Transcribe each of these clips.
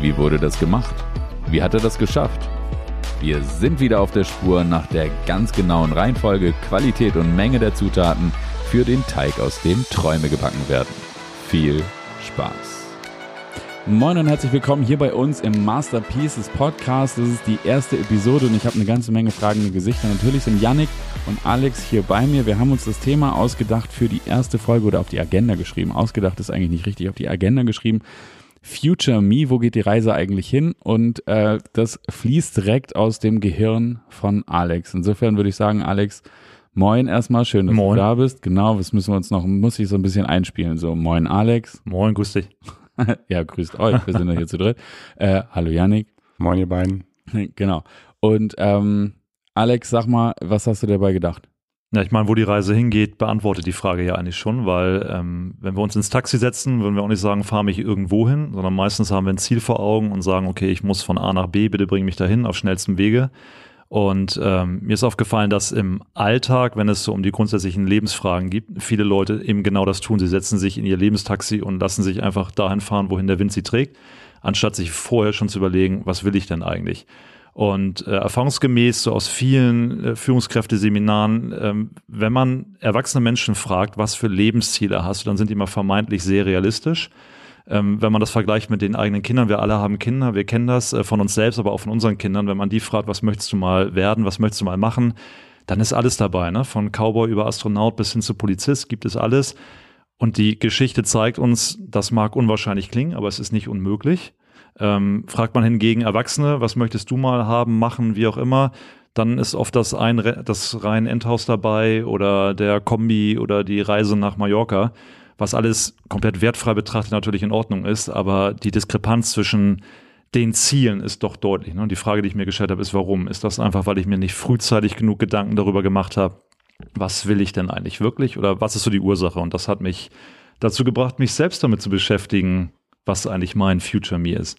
Wie wurde das gemacht? Wie hat er das geschafft? Wir sind wieder auf der Spur nach der ganz genauen Reihenfolge, Qualität und Menge der Zutaten für den Teig, aus dem Träume gebacken werden. Viel Spaß! Moin und herzlich willkommen hier bei uns im Masterpieces Podcast. Das ist die erste Episode und ich habe eine ganze Menge fragende Gesichter. Natürlich sind Yannick und Alex hier bei mir. Wir haben uns das Thema ausgedacht für die erste Folge oder auf die Agenda geschrieben. Ausgedacht ist eigentlich nicht richtig, auf die Agenda geschrieben. Future Me, wo geht die Reise eigentlich hin? Und äh, das fließt direkt aus dem Gehirn von Alex. Insofern würde ich sagen, Alex, moin erstmal, schön, dass moin. du da bist. Genau, was müssen wir uns noch, muss ich so ein bisschen einspielen. So, moin Alex. Moin, grüß dich. ja, grüßt euch, wir sind ja hier zu dritt. Äh, hallo Yannick. Moin, ihr beiden. Genau. Und ähm, Alex, sag mal, was hast du dabei gedacht? Ja, ich meine, wo die Reise hingeht, beantwortet die Frage ja eigentlich schon, weil ähm, wenn wir uns ins Taxi setzen, würden wir auch nicht sagen, fahr mich irgendwo hin, sondern meistens haben wir ein Ziel vor Augen und sagen, okay, ich muss von A nach B, bitte bring mich dahin auf schnellstem Wege. Und ähm, mir ist aufgefallen, dass im Alltag, wenn es so um die grundsätzlichen Lebensfragen gibt, viele Leute eben genau das tun. Sie setzen sich in ihr Lebenstaxi und lassen sich einfach dahin fahren, wohin der Wind sie trägt, anstatt sich vorher schon zu überlegen, was will ich denn eigentlich? Und äh, erfahrungsgemäß so aus vielen äh, Führungskräfteseminaren, ähm, wenn man erwachsene Menschen fragt, was für Lebensziele hast du, dann sind die immer vermeintlich sehr realistisch. Ähm, wenn man das vergleicht mit den eigenen Kindern, wir alle haben Kinder, wir kennen das äh, von uns selbst, aber auch von unseren Kindern. Wenn man die fragt, was möchtest du mal werden, was möchtest du mal machen, dann ist alles dabei. Ne? Von Cowboy über Astronaut bis hin zu Polizist gibt es alles. Und die Geschichte zeigt uns, das mag unwahrscheinlich klingen, aber es ist nicht unmöglich. Ähm, fragt man hingegen Erwachsene, was möchtest du mal haben, machen, wie auch immer, dann ist oft das, ein, das rein Endhaus dabei oder der Kombi oder die Reise nach Mallorca, was alles komplett wertfrei betrachtet natürlich in Ordnung ist, aber die Diskrepanz zwischen den Zielen ist doch deutlich. Ne? Und die Frage, die ich mir gestellt habe, ist, warum? Ist das einfach, weil ich mir nicht frühzeitig genug Gedanken darüber gemacht habe, was will ich denn eigentlich wirklich oder was ist so die Ursache? Und das hat mich dazu gebracht, mich selbst damit zu beschäftigen, was eigentlich mein Future Me ist.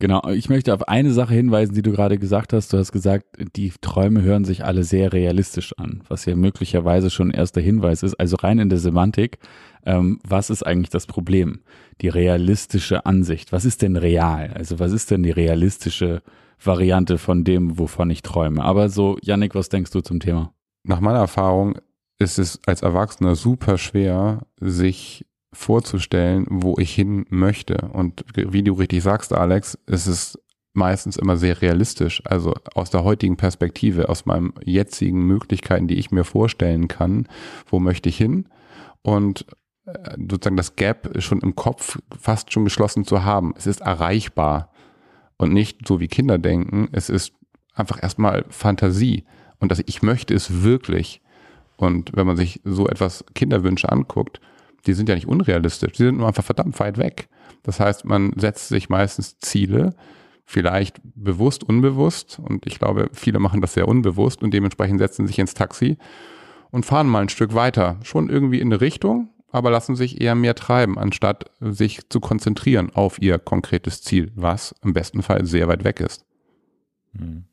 Genau, ich möchte auf eine Sache hinweisen, die du gerade gesagt hast. Du hast gesagt, die Träume hören sich alle sehr realistisch an, was ja möglicherweise schon ein erster Hinweis ist. Also rein in der Semantik, ähm, was ist eigentlich das Problem? Die realistische Ansicht. Was ist denn real? Also was ist denn die realistische Variante von dem, wovon ich träume? Aber so, Yannick, was denkst du zum Thema? Nach meiner Erfahrung ist es als Erwachsener super schwer, sich vorzustellen, wo ich hin möchte. Und wie du richtig sagst, Alex, ist es meistens immer sehr realistisch. Also aus der heutigen Perspektive, aus meinen jetzigen Möglichkeiten, die ich mir vorstellen kann, wo möchte ich hin? Und äh, sozusagen das Gap schon im Kopf fast schon geschlossen zu haben. Es ist erreichbar und nicht so wie Kinder denken. Es ist einfach erstmal Fantasie und dass ich möchte es wirklich. Und wenn man sich so etwas Kinderwünsche anguckt, die sind ja nicht unrealistisch, die sind nur einfach verdammt weit weg. Das heißt, man setzt sich meistens Ziele, vielleicht bewusst, unbewusst, und ich glaube, viele machen das sehr unbewusst und dementsprechend setzen sich ins Taxi und fahren mal ein Stück weiter, schon irgendwie in eine Richtung, aber lassen sich eher mehr treiben, anstatt sich zu konzentrieren auf ihr konkretes Ziel, was im besten Fall sehr weit weg ist. Hm.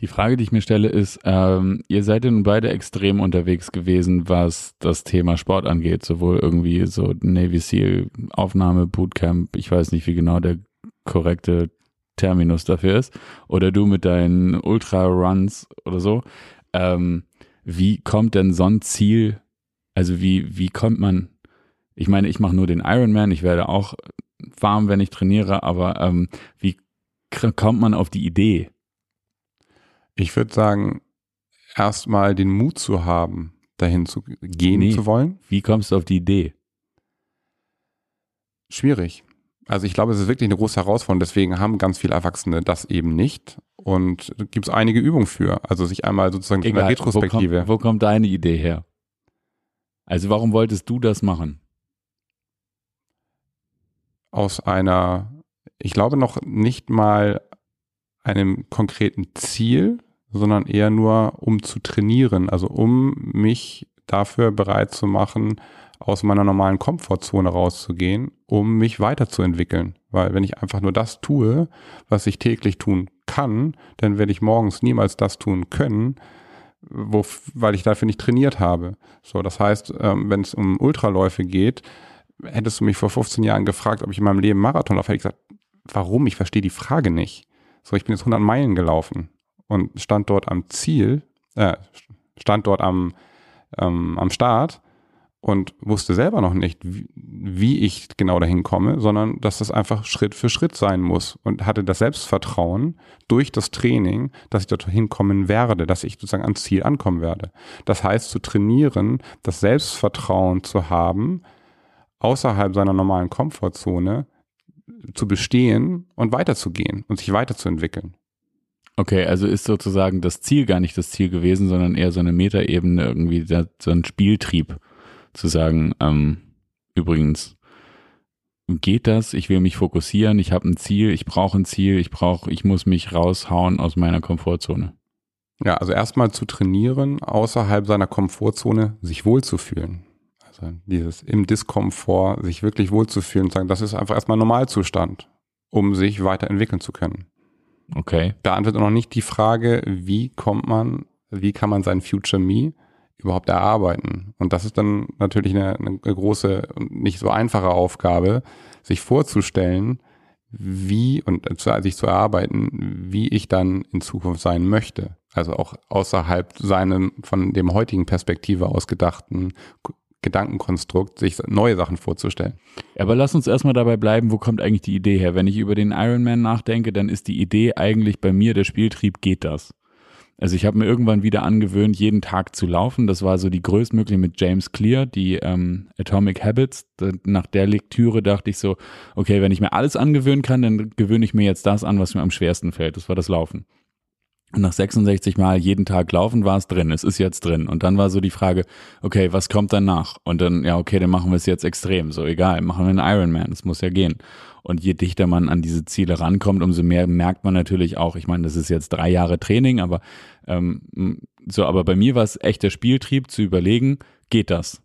Die Frage, die ich mir stelle, ist, ähm, ihr seid ja nun beide extrem unterwegs gewesen, was das Thema Sport angeht, sowohl irgendwie so Navy SEAL Aufnahme, Bootcamp, ich weiß nicht, wie genau der korrekte Terminus dafür ist, oder du mit deinen Ultra-Runs oder so. Ähm, wie kommt denn so ein Ziel, also wie, wie kommt man, ich meine, ich mache nur den Ironman, ich werde auch warm, wenn ich trainiere, aber ähm, wie kommt man auf die Idee? Ich würde sagen, erstmal den Mut zu haben, dahin zu gehen nee. zu wollen. Wie kommst du auf die Idee? Schwierig. Also ich glaube, es ist wirklich eine große Herausforderung. Deswegen haben ganz viele Erwachsene das eben nicht. Und gibt es einige Übungen für. Also sich einmal sozusagen Egal, in der Retrospektive. Wo kommt, wo kommt deine Idee her? Also warum wolltest du das machen? Aus einer, ich glaube noch nicht mal einem konkreten Ziel, sondern eher nur um zu trainieren, also um mich dafür bereit zu machen, aus meiner normalen Komfortzone rauszugehen, um mich weiterzuentwickeln. Weil wenn ich einfach nur das tue, was ich täglich tun kann, dann werde ich morgens niemals das tun können, wo, weil ich dafür nicht trainiert habe. So, das heißt, ähm, wenn es um Ultraläufe geht, hättest du mich vor 15 Jahren gefragt, ob ich in meinem Leben Marathon laufe, hätte ich gesagt, warum? Ich verstehe die Frage nicht. So, ich bin jetzt 100 Meilen gelaufen und stand dort am Ziel, äh, stand dort am, ähm, am Start und wusste selber noch nicht, wie, wie ich genau dahin komme, sondern dass das einfach Schritt für Schritt sein muss und hatte das Selbstvertrauen durch das Training, dass ich dorthin kommen werde, dass ich sozusagen ans Ziel ankommen werde. Das heißt, zu trainieren, das Selbstvertrauen zu haben, außerhalb seiner normalen Komfortzone zu bestehen und weiterzugehen und sich weiterzuentwickeln. Okay, also ist sozusagen das Ziel gar nicht das Ziel gewesen, sondern eher so eine Metaebene, irgendwie so ein Spieltrieb zu sagen, ähm, übrigens, geht das? Ich will mich fokussieren, ich habe ein Ziel, ich brauche ein Ziel, ich brauche, ich muss mich raushauen aus meiner Komfortzone. Ja, also erstmal zu trainieren, außerhalb seiner Komfortzone sich wohlzufühlen. Also dieses im Diskomfort sich wirklich wohlzufühlen und sagen, das ist einfach erstmal Normalzustand, um sich weiterentwickeln zu können. Okay. Beantwortet noch nicht die Frage, wie kommt man, wie kann man sein Future Me überhaupt erarbeiten? Und das ist dann natürlich eine, eine große und nicht so einfache Aufgabe, sich vorzustellen, wie und sich zu erarbeiten, wie ich dann in Zukunft sein möchte. Also auch außerhalb seinem von dem heutigen Perspektive ausgedachten Gedankenkonstrukt, sich neue Sachen vorzustellen. Aber lass uns erstmal dabei bleiben, wo kommt eigentlich die Idee her? Wenn ich über den Ironman nachdenke, dann ist die Idee eigentlich bei mir, der Spieltrieb geht das. Also ich habe mir irgendwann wieder angewöhnt, jeden Tag zu laufen. Das war so die größtmögliche mit James Clear, die ähm, Atomic Habits. Nach der Lektüre dachte ich so, okay, wenn ich mir alles angewöhnen kann, dann gewöhne ich mir jetzt das an, was mir am schwersten fällt. Das war das Laufen. Und nach 66 Mal jeden Tag laufen war es drin, es ist jetzt drin. Und dann war so die Frage, okay, was kommt danach? Und dann, ja, okay, dann machen wir es jetzt extrem. So, egal, machen wir einen Ironman, es muss ja gehen. Und je dichter man an diese Ziele rankommt, umso mehr merkt man natürlich auch, ich meine, das ist jetzt drei Jahre Training, aber ähm, so, aber bei mir war es echt der Spieltrieb zu überlegen, geht das?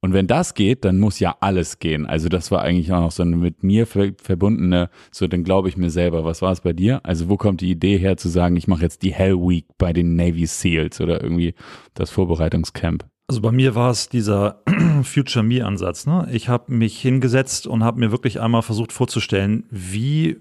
Und wenn das geht, dann muss ja alles gehen. Also das war eigentlich auch noch so eine mit mir verbundene, so dann glaube ich mir selber, was war es bei dir? Also wo kommt die Idee her zu sagen, ich mache jetzt die Hell Week bei den Navy SEALs oder irgendwie das Vorbereitungscamp? Also bei mir war es dieser Future Me Ansatz. Ne? Ich habe mich hingesetzt und habe mir wirklich einmal versucht vorzustellen, wie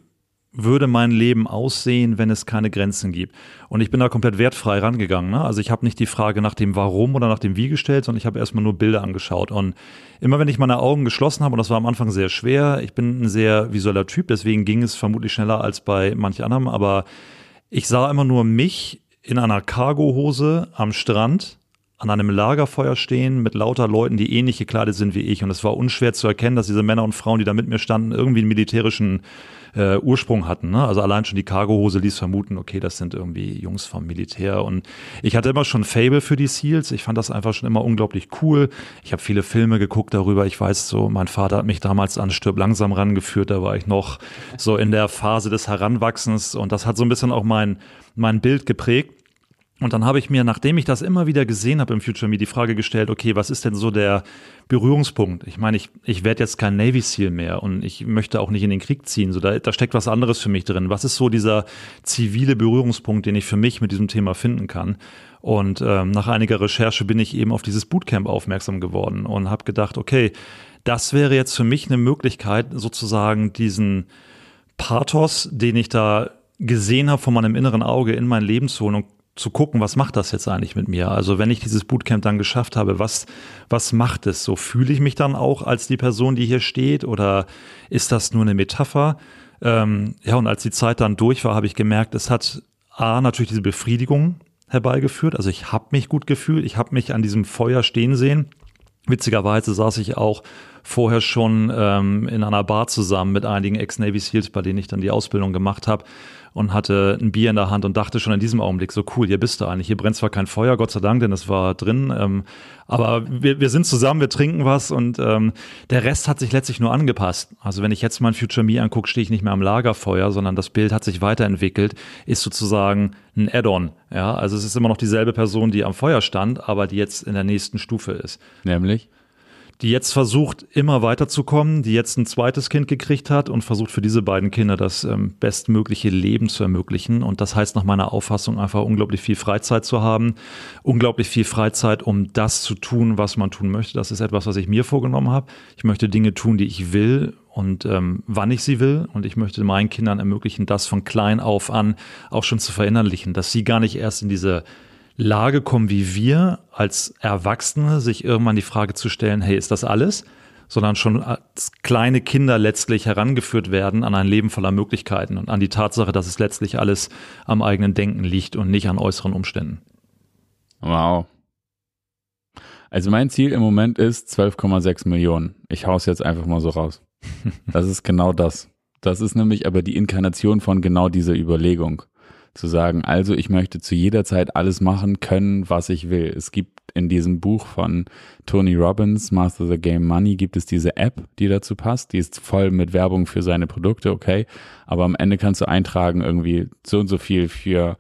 würde mein Leben aussehen, wenn es keine Grenzen gibt? Und ich bin da komplett wertfrei rangegangen. Ne? Also ich habe nicht die Frage nach dem Warum oder nach dem Wie gestellt, sondern ich habe erstmal nur Bilder angeschaut. Und immer wenn ich meine Augen geschlossen habe, und das war am Anfang sehr schwer, ich bin ein sehr visueller Typ, deswegen ging es vermutlich schneller als bei manch anderem, aber ich sah immer nur mich in einer Cargohose am Strand an einem Lagerfeuer stehen mit lauter Leuten, die ähnlich gekleidet sind wie ich. Und es war unschwer zu erkennen, dass diese Männer und Frauen, die da mit mir standen, irgendwie einen militärischen äh, Ursprung hatten. Ne? Also allein schon die Cargohose ließ vermuten, okay, das sind irgendwie Jungs vom Militär. Und ich hatte immer schon Fable für die Seals. Ich fand das einfach schon immer unglaublich cool. Ich habe viele Filme geguckt darüber. Ich weiß so, mein Vater hat mich damals an Stirb langsam rangeführt. Da war ich noch so in der Phase des Heranwachsens. Und das hat so ein bisschen auch mein, mein Bild geprägt. Und dann habe ich mir, nachdem ich das immer wieder gesehen habe im Future Me, die Frage gestellt, okay, was ist denn so der Berührungspunkt? Ich meine, ich, ich werde jetzt kein Navy SEAL mehr und ich möchte auch nicht in den Krieg ziehen. So, da, da steckt was anderes für mich drin. Was ist so dieser zivile Berührungspunkt, den ich für mich mit diesem Thema finden kann? Und ähm, nach einiger Recherche bin ich eben auf dieses Bootcamp aufmerksam geworden und habe gedacht, okay, das wäre jetzt für mich eine Möglichkeit, sozusagen diesen Pathos, den ich da gesehen habe von meinem inneren Auge in mein Leben zu holen und zu gucken, was macht das jetzt eigentlich mit mir? Also wenn ich dieses Bootcamp dann geschafft habe, was, was macht es? So fühle ich mich dann auch als die Person, die hier steht oder ist das nur eine Metapher? Ähm, ja, und als die Zeit dann durch war, habe ich gemerkt, es hat A, natürlich diese Befriedigung herbeigeführt. Also ich habe mich gut gefühlt, ich habe mich an diesem Feuer stehen sehen. Witzigerweise saß ich auch vorher schon ähm, in einer Bar zusammen mit einigen Ex-Navy SEALs, bei denen ich dann die Ausbildung gemacht habe und hatte ein Bier in der Hand und dachte schon in diesem Augenblick, so cool, hier bist du eigentlich. Hier brennt zwar kein Feuer, Gott sei Dank, denn es war drin, ähm, aber wir, wir sind zusammen, wir trinken was und ähm, der Rest hat sich letztlich nur angepasst. Also wenn ich jetzt mein Future Me angucke, stehe ich nicht mehr am Lagerfeuer, sondern das Bild hat sich weiterentwickelt, ist sozusagen ein Add-on. Ja, also es ist immer noch dieselbe Person, die am Feuer stand, aber die jetzt in der nächsten Stufe ist. Nämlich? Die jetzt versucht, immer weiterzukommen, die jetzt ein zweites Kind gekriegt hat und versucht für diese beiden Kinder das ähm, bestmögliche Leben zu ermöglichen. Und das heißt nach meiner Auffassung einfach unglaublich viel Freizeit zu haben, unglaublich viel Freizeit, um das zu tun, was man tun möchte. Das ist etwas, was ich mir vorgenommen habe. Ich möchte Dinge tun, die ich will und ähm, wann ich sie will. Und ich möchte meinen Kindern ermöglichen, das von klein auf an auch schon zu verinnerlichen, dass sie gar nicht erst in diese Lage kommen wie wir als Erwachsene, sich irgendwann die Frage zu stellen, hey, ist das alles? Sondern schon als kleine Kinder letztlich herangeführt werden an ein Leben voller Möglichkeiten und an die Tatsache, dass es letztlich alles am eigenen Denken liegt und nicht an äußeren Umständen. Wow. Also mein Ziel im Moment ist 12,6 Millionen. Ich hau's jetzt einfach mal so raus. Das ist genau das. Das ist nämlich aber die Inkarnation von genau dieser Überlegung zu sagen, also ich möchte zu jeder Zeit alles machen können, was ich will. Es gibt in diesem Buch von Tony Robbins, Master the Game Money, gibt es diese App, die dazu passt. Die ist voll mit Werbung für seine Produkte, okay. Aber am Ende kannst du eintragen, irgendwie so und so viel für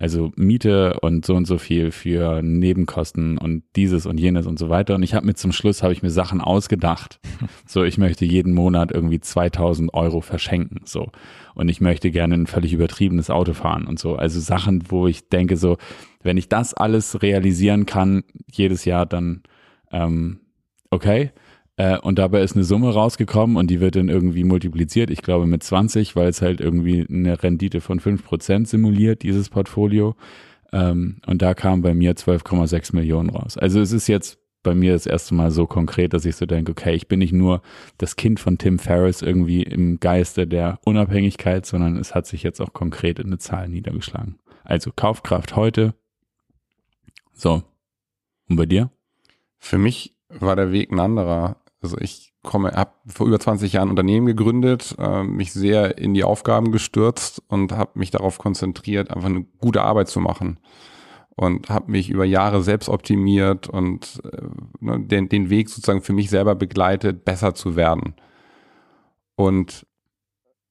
also Miete und so und so viel für Nebenkosten und dieses und jenes und so weiter. Und ich habe mir zum Schluss, habe ich mir Sachen ausgedacht. So, ich möchte jeden Monat irgendwie 2000 Euro verschenken. So. Und ich möchte gerne ein völlig übertriebenes Auto fahren und so. Also Sachen, wo ich denke so, wenn ich das alles realisieren kann, jedes Jahr, dann ähm, okay. Äh, und dabei ist eine Summe rausgekommen und die wird dann irgendwie multipliziert, ich glaube mit 20, weil es halt irgendwie eine Rendite von 5% simuliert, dieses Portfolio. Ähm, und da kam bei mir 12,6 Millionen raus. Also es ist jetzt bei mir das erste Mal so konkret, dass ich so denke, okay, ich bin nicht nur das Kind von Tim Ferriss irgendwie im Geiste der Unabhängigkeit, sondern es hat sich jetzt auch konkret in eine Zahl niedergeschlagen. Also Kaufkraft heute. So. Und bei dir? Für mich war der Weg ein anderer. Also ich komme, habe vor über 20 Jahren Unternehmen gegründet, äh, mich sehr in die Aufgaben gestürzt und habe mich darauf konzentriert, einfach eine gute Arbeit zu machen. Und habe mich über Jahre selbst optimiert und äh, ne, den, den Weg sozusagen für mich selber begleitet, besser zu werden. Und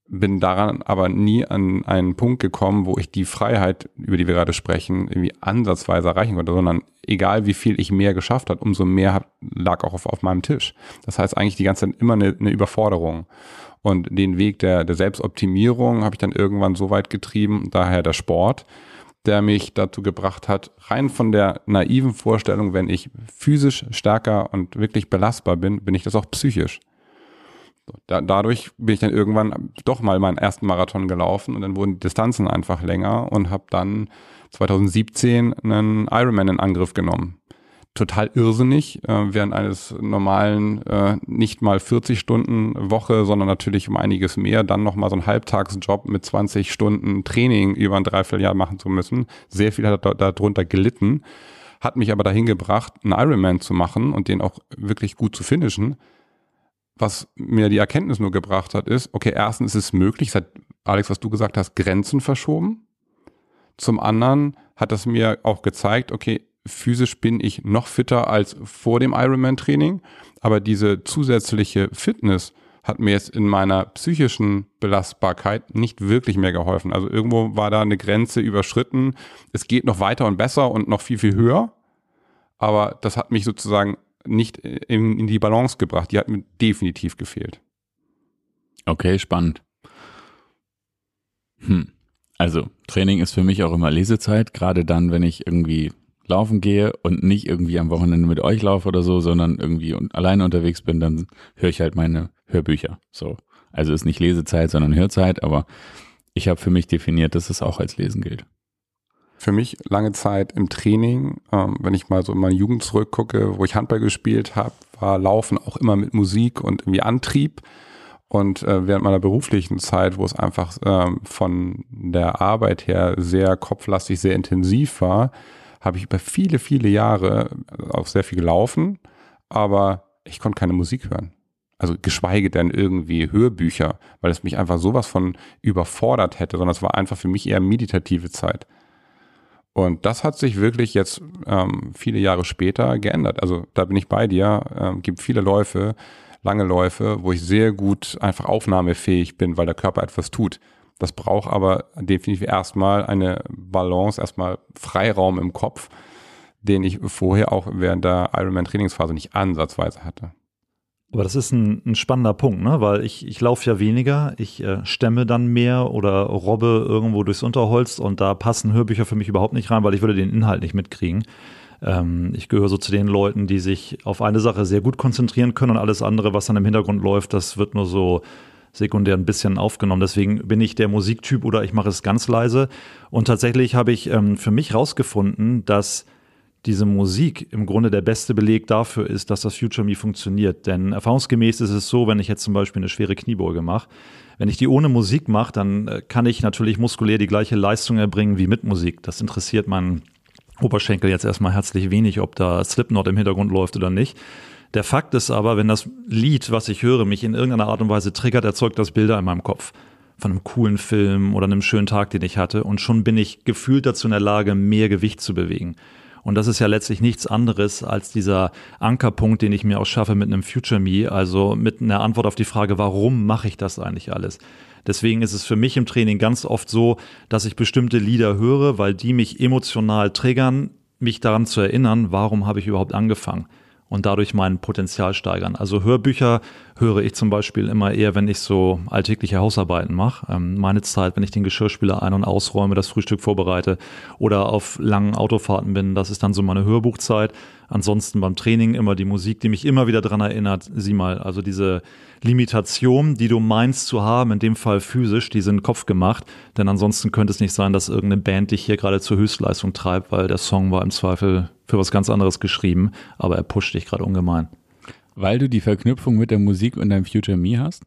bin daran aber nie an einen Punkt gekommen, wo ich die Freiheit, über die wir gerade sprechen, irgendwie ansatzweise erreichen konnte, sondern egal wie viel ich mehr geschafft hat, umso mehr lag auch auf, auf meinem Tisch. Das heißt eigentlich die ganze Zeit immer eine, eine Überforderung. Und den Weg der, der Selbstoptimierung habe ich dann irgendwann so weit getrieben, daher der Sport, der mich dazu gebracht hat, rein von der naiven Vorstellung, wenn ich physisch stärker und wirklich belastbar bin, bin ich das auch psychisch. Da, dadurch bin ich dann irgendwann doch mal meinen ersten Marathon gelaufen und dann wurden die Distanzen einfach länger und habe dann 2017 einen Ironman in Angriff genommen. Total irrsinnig, äh, während eines normalen äh, nicht mal 40 Stunden Woche, sondern natürlich um einiges mehr, dann nochmal so einen Halbtagsjob mit 20 Stunden Training über ein Dreivierteljahr machen zu müssen. Sehr viel hat darunter gelitten, hat mich aber dahin gebracht, einen Ironman zu machen und den auch wirklich gut zu finishen was mir die Erkenntnis nur gebracht hat, ist, okay, erstens ist es möglich, hat Alex, was du gesagt hast, Grenzen verschoben. Zum anderen hat das mir auch gezeigt, okay, physisch bin ich noch fitter als vor dem Ironman-Training, aber diese zusätzliche Fitness hat mir jetzt in meiner psychischen Belastbarkeit nicht wirklich mehr geholfen. Also irgendwo war da eine Grenze überschritten. Es geht noch weiter und besser und noch viel, viel höher. Aber das hat mich sozusagen nicht in, in die Balance gebracht. Die hat mir definitiv gefehlt. Okay, spannend. Hm. Also, Training ist für mich auch immer Lesezeit, gerade dann, wenn ich irgendwie laufen gehe und nicht irgendwie am Wochenende mit euch laufe oder so, sondern irgendwie alleine unterwegs bin, dann höre ich halt meine Hörbücher. So. Also ist nicht Lesezeit, sondern Hörzeit, aber ich habe für mich definiert, dass es auch als Lesen gilt für mich lange Zeit im Training, ähm, wenn ich mal so in meine Jugend zurückgucke, wo ich Handball gespielt habe, war Laufen auch immer mit Musik und irgendwie Antrieb. Und äh, während meiner beruflichen Zeit, wo es einfach ähm, von der Arbeit her sehr kopflastig, sehr intensiv war, habe ich über viele, viele Jahre auch sehr viel gelaufen, aber ich konnte keine Musik hören. Also geschweige denn irgendwie Hörbücher, weil es mich einfach sowas von überfordert hätte, sondern es war einfach für mich eher meditative Zeit. Und das hat sich wirklich jetzt ähm, viele Jahre später geändert. Also da bin ich bei dir. Ähm, gibt viele Läufe, lange Läufe, wo ich sehr gut einfach aufnahmefähig bin, weil der Körper etwas tut. Das braucht aber definitiv erstmal eine Balance, erstmal Freiraum im Kopf, den ich vorher auch während der Ironman-Trainingsphase nicht ansatzweise hatte. Aber das ist ein, ein spannender Punkt, ne? weil ich, ich laufe ja weniger, ich äh, stemme dann mehr oder robbe irgendwo durchs Unterholz und da passen Hörbücher für mich überhaupt nicht rein, weil ich würde den Inhalt nicht mitkriegen. Ähm, ich gehöre so zu den Leuten, die sich auf eine Sache sehr gut konzentrieren können und alles andere, was dann im Hintergrund läuft, das wird nur so sekundär ein bisschen aufgenommen. Deswegen bin ich der Musiktyp oder ich mache es ganz leise. Und tatsächlich habe ich ähm, für mich rausgefunden, dass diese Musik im Grunde der beste Beleg dafür ist, dass das Future Me funktioniert. Denn erfahrungsgemäß ist es so, wenn ich jetzt zum Beispiel eine schwere Kniebeuge mache, wenn ich die ohne Musik mache, dann äh, kann ich natürlich muskulär die gleiche Leistung erbringen wie mit Musik. Das interessiert meinen Oberschenkel jetzt erstmal herzlich wenig, ob da Slipknot im Hintergrund läuft oder nicht. Der Fakt ist aber, wenn das Lied, was ich höre, mich in irgendeiner Art und Weise triggert, erzeugt das Bilder in meinem Kopf von einem coolen Film oder einem schönen Tag, den ich hatte. Und schon bin ich gefühlt dazu in der Lage, mehr Gewicht zu bewegen. Und das ist ja letztlich nichts anderes als dieser Ankerpunkt, den ich mir auch schaffe mit einem Future Me, also mit einer Antwort auf die Frage, warum mache ich das eigentlich alles? Deswegen ist es für mich im Training ganz oft so, dass ich bestimmte Lieder höre, weil die mich emotional triggern, mich daran zu erinnern, warum habe ich überhaupt angefangen und dadurch mein Potenzial steigern. Also Hörbücher höre ich zum Beispiel immer eher, wenn ich so alltägliche Hausarbeiten mache. Ähm, meine Zeit, wenn ich den Geschirrspüler ein- und ausräume, das Frühstück vorbereite oder auf langen Autofahrten bin, das ist dann so meine Hörbuchzeit. Ansonsten beim Training immer die Musik, die mich immer wieder dran erinnert, sieh mal, also diese Limitation, die du meinst zu haben, in dem Fall physisch, die sind Kopf gemacht, denn ansonsten könnte es nicht sein, dass irgendeine Band dich hier gerade zur Höchstleistung treibt, weil der Song war im Zweifel für was ganz anderes geschrieben, aber er pusht dich gerade ungemein. Weil du die Verknüpfung mit der Musik und deinem Future Me hast?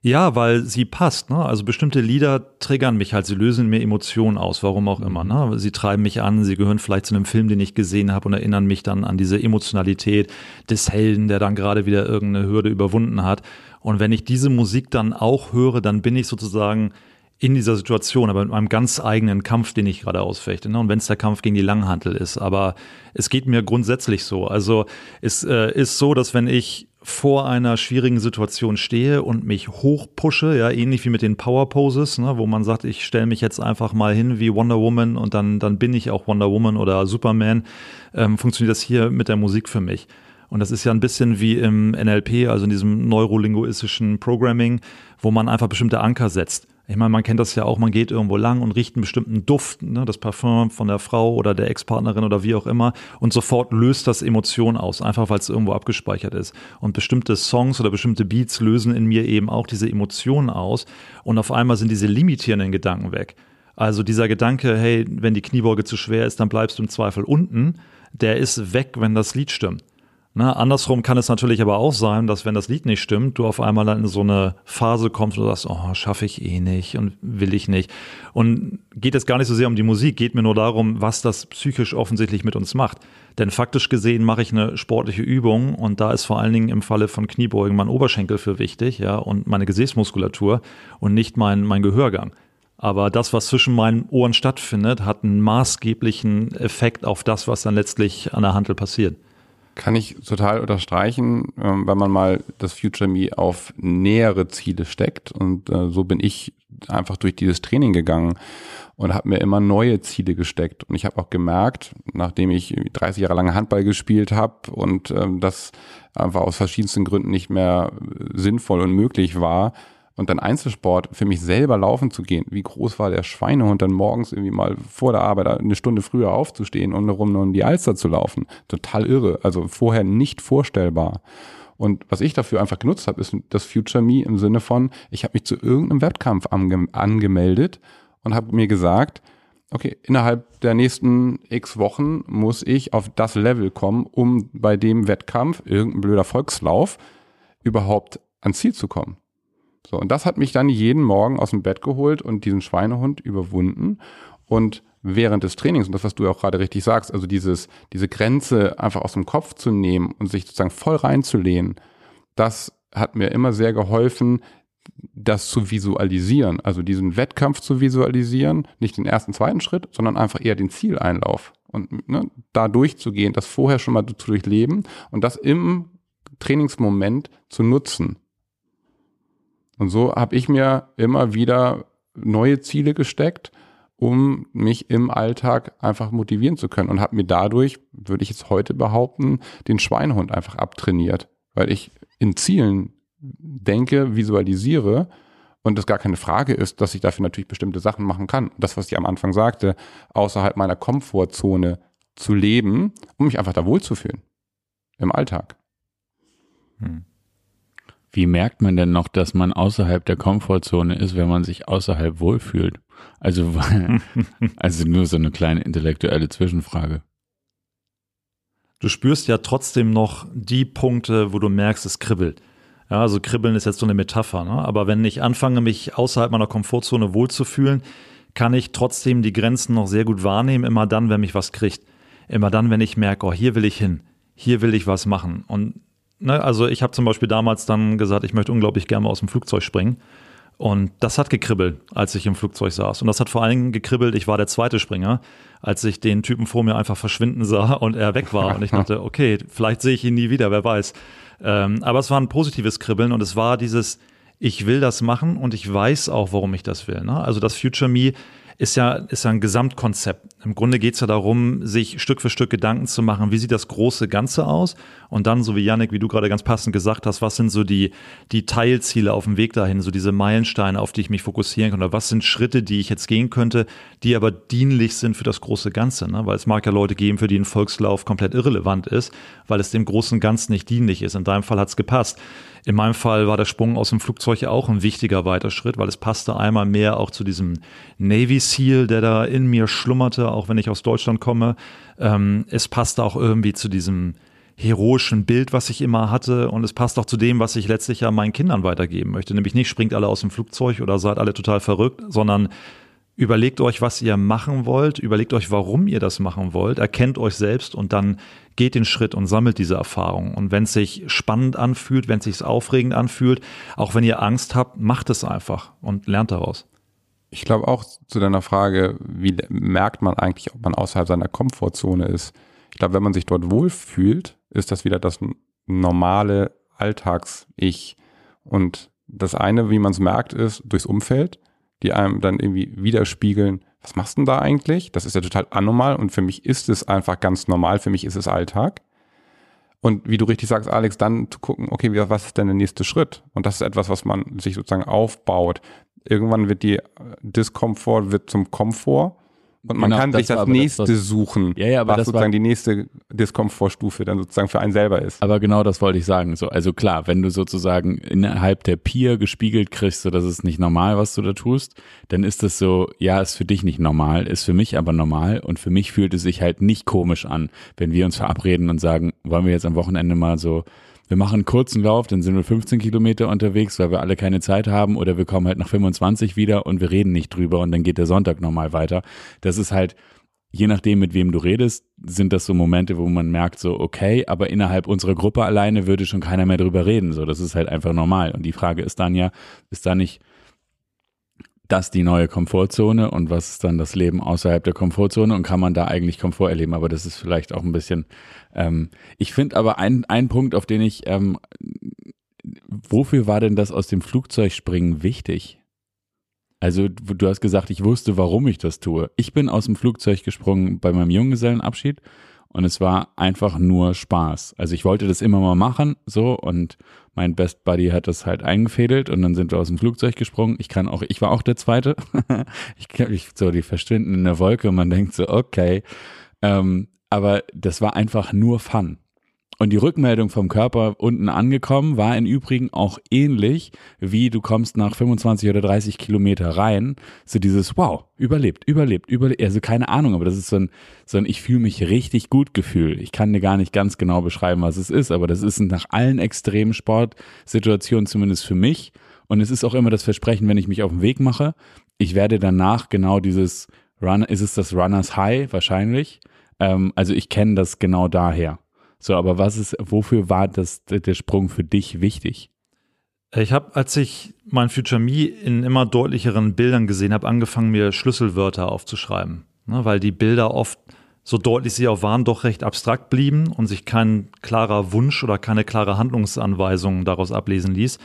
Ja, weil sie passt. Ne? Also bestimmte Lieder triggern mich halt, sie lösen mir Emotionen aus, warum auch immer. Ne? Sie treiben mich an, sie gehören vielleicht zu einem Film, den ich gesehen habe und erinnern mich dann an diese Emotionalität des Helden, der dann gerade wieder irgendeine Hürde überwunden hat. Und wenn ich diese Musik dann auch höre, dann bin ich sozusagen in dieser Situation, aber mit meinem ganz eigenen Kampf, den ich gerade ausfechte. Ne? Und wenn es der Kampf gegen die Langhantel ist. Aber es geht mir grundsätzlich so. Also es äh, ist so, dass wenn ich vor einer schwierigen Situation stehe und mich hochpushe, ja, ähnlich wie mit den Power Poses, ne, wo man sagt, ich stelle mich jetzt einfach mal hin wie Wonder Woman und dann, dann bin ich auch Wonder Woman oder Superman, ähm, funktioniert das hier mit der Musik für mich. Und das ist ja ein bisschen wie im NLP, also in diesem neurolinguistischen Programming, wo man einfach bestimmte Anker setzt. Ich meine, man kennt das ja auch, man geht irgendwo lang und riecht einen bestimmten Duft, ne, das Parfum von der Frau oder der Ex-Partnerin oder wie auch immer und sofort löst das Emotionen aus, einfach weil es irgendwo abgespeichert ist. Und bestimmte Songs oder bestimmte Beats lösen in mir eben auch diese Emotionen aus und auf einmal sind diese limitierenden Gedanken weg. Also dieser Gedanke, hey, wenn die Kniebeuge zu schwer ist, dann bleibst du im Zweifel unten, der ist weg, wenn das Lied stimmt. Na, andersrum kann es natürlich aber auch sein, dass wenn das Lied nicht stimmt, du auf einmal dann in so eine Phase kommst, du sagst, oh, schaffe ich eh nicht und will ich nicht. Und geht es gar nicht so sehr um die Musik, geht mir nur darum, was das psychisch offensichtlich mit uns macht. Denn faktisch gesehen mache ich eine sportliche Übung und da ist vor allen Dingen im Falle von Kniebeugen mein Oberschenkel für wichtig, ja, und meine Gesäßmuskulatur und nicht mein, mein Gehörgang. Aber das, was zwischen meinen Ohren stattfindet, hat einen maßgeblichen Effekt auf das, was dann letztlich an der Handel passiert. Kann ich total unterstreichen, ähm, wenn man mal das Future Me auf nähere Ziele steckt. Und äh, so bin ich einfach durch dieses Training gegangen und habe mir immer neue Ziele gesteckt. Und ich habe auch gemerkt, nachdem ich 30 Jahre lang Handball gespielt habe und ähm, das einfach aus verschiedensten Gründen nicht mehr sinnvoll und möglich war, und dann Einzelsport für mich selber laufen zu gehen. Wie groß war der Schweinehund, dann morgens irgendwie mal vor der Arbeit eine Stunde früher aufzustehen und rum nur um die Alster zu laufen. Total irre. Also vorher nicht vorstellbar. Und was ich dafür einfach genutzt habe, ist das Future Me im Sinne von, ich habe mich zu irgendeinem Wettkampf ange angemeldet und habe mir gesagt, okay, innerhalb der nächsten x Wochen muss ich auf das Level kommen, um bei dem Wettkampf, irgendein blöder Volkslauf, überhaupt ans Ziel zu kommen. So, und das hat mich dann jeden Morgen aus dem Bett geholt und diesen Schweinehund überwunden. Und während des Trainings, und das, was du auch gerade richtig sagst, also dieses, diese Grenze einfach aus dem Kopf zu nehmen und sich sozusagen voll reinzulehnen, das hat mir immer sehr geholfen, das zu visualisieren, also diesen Wettkampf zu visualisieren, nicht den ersten, zweiten Schritt, sondern einfach eher den Zieleinlauf und ne, da durchzugehen, das vorher schon mal zu durchleben und das im Trainingsmoment zu nutzen. Und so habe ich mir immer wieder neue Ziele gesteckt, um mich im Alltag einfach motivieren zu können und habe mir dadurch, würde ich jetzt heute behaupten, den Schweinehund einfach abtrainiert, weil ich in Zielen denke, visualisiere und es gar keine Frage ist, dass ich dafür natürlich bestimmte Sachen machen kann. Das, was ich am Anfang sagte, außerhalb meiner Komfortzone zu leben, um mich einfach da wohlzufühlen. Im Alltag. Hm. Wie merkt man denn noch, dass man außerhalb der Komfortzone ist, wenn man sich außerhalb wohlfühlt? Also, also nur so eine kleine intellektuelle Zwischenfrage. Du spürst ja trotzdem noch die Punkte, wo du merkst, es kribbelt. Ja, also kribbeln ist jetzt so eine Metapher, ne? aber wenn ich anfange, mich außerhalb meiner Komfortzone wohlzufühlen, kann ich trotzdem die Grenzen noch sehr gut wahrnehmen, immer dann, wenn mich was kriegt. Immer dann, wenn ich merke, oh, hier will ich hin, hier will ich was machen. Und ne, also ich habe zum Beispiel damals dann gesagt, ich möchte unglaublich gerne aus dem Flugzeug springen. Und das hat gekribbelt, als ich im Flugzeug saß. Und das hat vor allen Dingen gekribbelt, ich war der zweite Springer, als ich den Typen vor mir einfach verschwinden sah und er weg war. Und ich dachte, okay, vielleicht sehe ich ihn nie wieder, wer weiß. Ähm, aber es war ein positives Kribbeln und es war dieses, ich will das machen und ich weiß auch, warum ich das will. Ne? Also das Future Me ist ja, ist ja ein Gesamtkonzept. Im Grunde geht es ja darum, sich Stück für Stück Gedanken zu machen, wie sieht das große Ganze aus? Und dann, so wie Yannick, wie du gerade ganz passend gesagt hast, was sind so die, die Teilziele auf dem Weg dahin, so diese Meilensteine, auf die ich mich fokussieren kann? Oder was sind Schritte, die ich jetzt gehen könnte, die aber dienlich sind für das große Ganze? Ne? Weil es mag ja Leute geben, für die ein Volkslauf komplett irrelevant ist, weil es dem großen Ganzen nicht dienlich ist. In deinem Fall hat es gepasst. In meinem Fall war der Sprung aus dem Flugzeug ja auch ein wichtiger weiter Schritt, weil es passte einmal mehr auch zu diesem Navy SEAL, der da in mir schlummerte, auch wenn ich aus Deutschland komme. Ähm, es passte auch irgendwie zu diesem heroischen Bild, was ich immer hatte. Und es passt auch zu dem, was ich letztlich ja meinen Kindern weitergeben möchte. Nämlich nicht springt alle aus dem Flugzeug oder seid alle total verrückt, sondern Überlegt euch, was ihr machen wollt, überlegt euch, warum ihr das machen wollt, erkennt euch selbst und dann geht den Schritt und sammelt diese Erfahrung. Und wenn es sich spannend anfühlt, wenn es sich aufregend anfühlt, auch wenn ihr Angst habt, macht es einfach und lernt daraus. Ich glaube auch zu deiner Frage, wie merkt man eigentlich, ob man außerhalb seiner Komfortzone ist? Ich glaube, wenn man sich dort wohlfühlt, ist das wieder das normale Alltags-Ich. Und das eine, wie man es merkt, ist durchs Umfeld die einem dann irgendwie widerspiegeln, was machst du denn da eigentlich? Das ist ja total anormal und für mich ist es einfach ganz normal, für mich ist es Alltag. Und wie du richtig sagst, Alex, dann zu gucken, okay, was ist denn der nächste Schritt? Und das ist etwas, was man sich sozusagen aufbaut. Irgendwann wird die Diskomfort wird zum Komfort und man genau, kann sich das, das nächste das, suchen, ja, ja, aber was das sozusagen war, die nächste Diskomfortstufe dann sozusagen für einen selber ist. Aber genau das wollte ich sagen. So, also klar, wenn du sozusagen innerhalb der Peer gespiegelt kriegst, so dass es nicht normal, was du da tust, dann ist das so, ja, ist für dich nicht normal, ist für mich aber normal und für mich fühlt es sich halt nicht komisch an, wenn wir uns verabreden und sagen, wollen wir jetzt am Wochenende mal so wir machen einen kurzen Lauf, dann sind wir 15 Kilometer unterwegs, weil wir alle keine Zeit haben oder wir kommen halt nach 25 wieder und wir reden nicht drüber und dann geht der Sonntag nochmal weiter. Das ist halt, je nachdem, mit wem du redest, sind das so Momente, wo man merkt, so, okay, aber innerhalb unserer Gruppe alleine würde schon keiner mehr drüber reden. So, das ist halt einfach normal. Und die Frage ist dann ja, ist da nicht das die neue Komfortzone und was ist dann das Leben außerhalb der Komfortzone und kann man da eigentlich Komfort erleben? Aber das ist vielleicht auch ein bisschen. Ähm, ich finde aber ein, ein Punkt, auf den ich, ähm, wofür war denn das aus dem Flugzeug springen wichtig? Also du hast gesagt, ich wusste, warum ich das tue. Ich bin aus dem Flugzeug gesprungen bei meinem Junggesellenabschied und es war einfach nur Spaß. Also ich wollte das immer mal machen, so und mein Best Buddy hat das halt eingefädelt und dann sind wir aus dem Flugzeug gesprungen. Ich kann auch, ich war auch der Zweite. ich, ich so die verschwinden in der Wolke und man denkt so, okay. Ähm, aber das war einfach nur Fun. Und die Rückmeldung vom Körper unten angekommen war im Übrigen auch ähnlich wie du kommst nach 25 oder 30 Kilometer rein. So dieses Wow, überlebt, überlebt, überlebt. Also keine Ahnung, aber das ist so ein, so ein Ich fühle mich richtig gut Gefühl. Ich kann dir gar nicht ganz genau beschreiben, was es ist, aber das ist nach allen extremen Sportsituationen zumindest für mich. Und es ist auch immer das Versprechen, wenn ich mich auf den Weg mache, ich werde danach genau dieses Run, ist es das Runners High wahrscheinlich? Ähm, also ich kenne das genau daher. So, aber was ist, wofür war das der Sprung für dich wichtig? Ich habe, als ich mein Future Me in immer deutlicheren Bildern gesehen habe, angefangen, mir Schlüsselwörter aufzuschreiben. Ne, weil die Bilder oft, so deutlich sie auch waren, doch recht abstrakt blieben und sich kein klarer Wunsch oder keine klare Handlungsanweisung daraus ablesen ließ,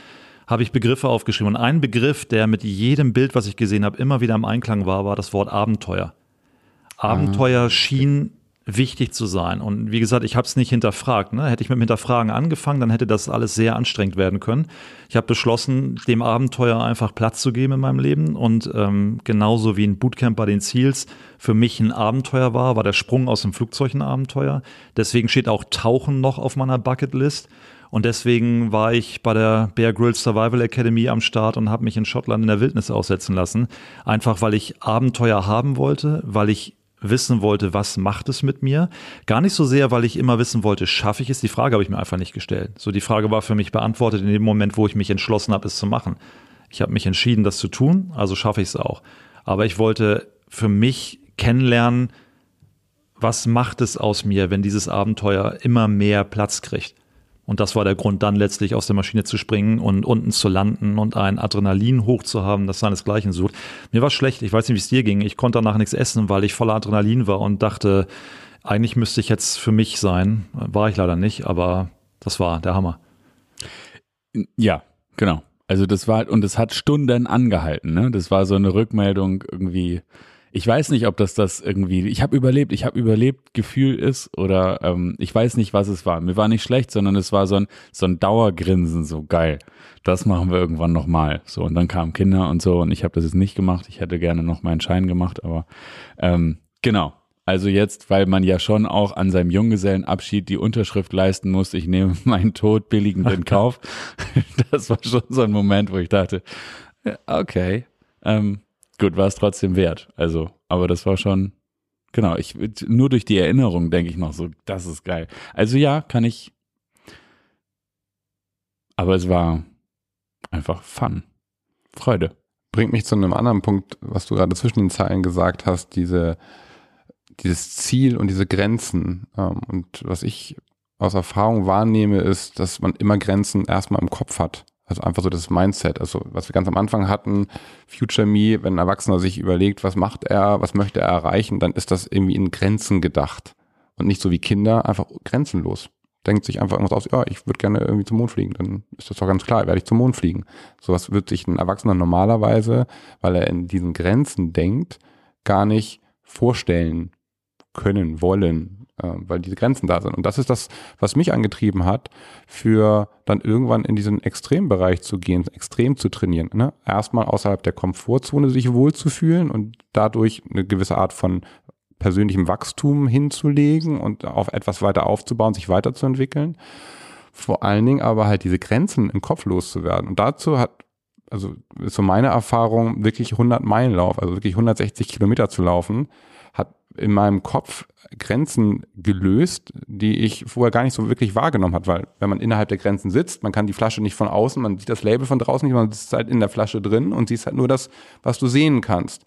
habe ich Begriffe aufgeschrieben. Und ein Begriff, der mit jedem Bild, was ich gesehen habe, immer wieder im Einklang war, war das Wort Abenteuer. Abenteuer schien wichtig zu sein. Und wie gesagt, ich habe es nicht hinterfragt. Ne? Hätte ich mit dem Hinterfragen angefangen, dann hätte das alles sehr anstrengend werden können. Ich habe beschlossen, dem Abenteuer einfach Platz zu geben in meinem Leben. Und ähm, genauso wie ein Bootcamp bei den Ziels für mich ein Abenteuer war, war der Sprung aus dem Flugzeug ein Abenteuer. Deswegen steht auch Tauchen noch auf meiner Bucketlist. Und deswegen war ich bei der Bear Grylls Survival Academy am Start und habe mich in Schottland in der Wildnis aussetzen lassen. Einfach weil ich Abenteuer haben wollte, weil ich wissen wollte, was macht es mit mir. Gar nicht so sehr, weil ich immer wissen wollte, schaffe ich es. Die Frage habe ich mir einfach nicht gestellt. So die Frage war für mich beantwortet in dem Moment, wo ich mich entschlossen habe, es zu machen. Ich habe mich entschieden, das zu tun, also schaffe ich es auch. Aber ich wollte für mich kennenlernen, was macht es aus mir, wenn dieses Abenteuer immer mehr Platz kriegt. Und das war der Grund, dann letztlich aus der Maschine zu springen und unten zu landen und ein Adrenalin hoch zu haben, das seinesgleichen sucht. Mir war schlecht, ich weiß nicht, wie es dir ging. Ich konnte danach nichts essen, weil ich voller Adrenalin war und dachte, eigentlich müsste ich jetzt für mich sein. War ich leider nicht, aber das war der Hammer. Ja, genau. Also das war, und es hat Stunden angehalten, ne? Das war so eine Rückmeldung irgendwie, ich weiß nicht, ob das das irgendwie, ich habe überlebt, ich habe überlebt Gefühl ist oder ähm, ich weiß nicht, was es war. Mir war nicht schlecht, sondern es war so ein, so ein Dauergrinsen, so geil. Das machen wir irgendwann nochmal. So, und dann kamen Kinder und so und ich habe das jetzt nicht gemacht. Ich hätte gerne noch meinen Schein gemacht, aber ähm, genau. Also jetzt, weil man ja schon auch an seinem Junggesellenabschied die Unterschrift leisten muss, ich nehme meinen Tod billigend in Kauf. das war schon so ein Moment, wo ich dachte, okay, ähm, gut, war es trotzdem wert. Also, aber das war schon, genau, ich, nur durch die Erinnerung denke ich noch so, das ist geil. Also ja, kann ich, aber es war einfach Fun. Freude. Bringt mich zu einem anderen Punkt, was du gerade zwischen den Zeilen gesagt hast, diese, dieses Ziel und diese Grenzen. Ähm, und was ich aus Erfahrung wahrnehme, ist, dass man immer Grenzen erstmal im Kopf hat. Also einfach so das Mindset, also was wir ganz am Anfang hatten, Future Me, wenn ein Erwachsener sich überlegt, was macht er, was möchte er erreichen, dann ist das irgendwie in Grenzen gedacht und nicht so wie Kinder einfach grenzenlos. Denkt sich einfach irgendwas aus, ja, ich würde gerne irgendwie zum Mond fliegen, dann ist das doch ganz klar, werde ich zum Mond fliegen. Sowas wird sich ein Erwachsener normalerweise, weil er in diesen Grenzen denkt, gar nicht vorstellen können, wollen, weil diese Grenzen da sind. Und das ist das, was mich angetrieben hat, für dann irgendwann in diesen Extrembereich zu gehen, extrem zu trainieren. Ne? Erstmal außerhalb der Komfortzone sich wohlzufühlen und dadurch eine gewisse Art von persönlichem Wachstum hinzulegen und auf etwas weiter aufzubauen, sich weiterzuentwickeln. Vor allen Dingen aber halt diese Grenzen im Kopf loszuwerden. Und dazu hat also ist so meine Erfahrung, wirklich 100 Meilen Lauf, also wirklich 160 Kilometer zu laufen, hat in meinem Kopf Grenzen gelöst, die ich vorher gar nicht so wirklich wahrgenommen hat, weil wenn man innerhalb der Grenzen sitzt, man kann die Flasche nicht von außen, man sieht das Label von draußen nicht, man sitzt halt in der Flasche drin und siehst halt nur das, was du sehen kannst.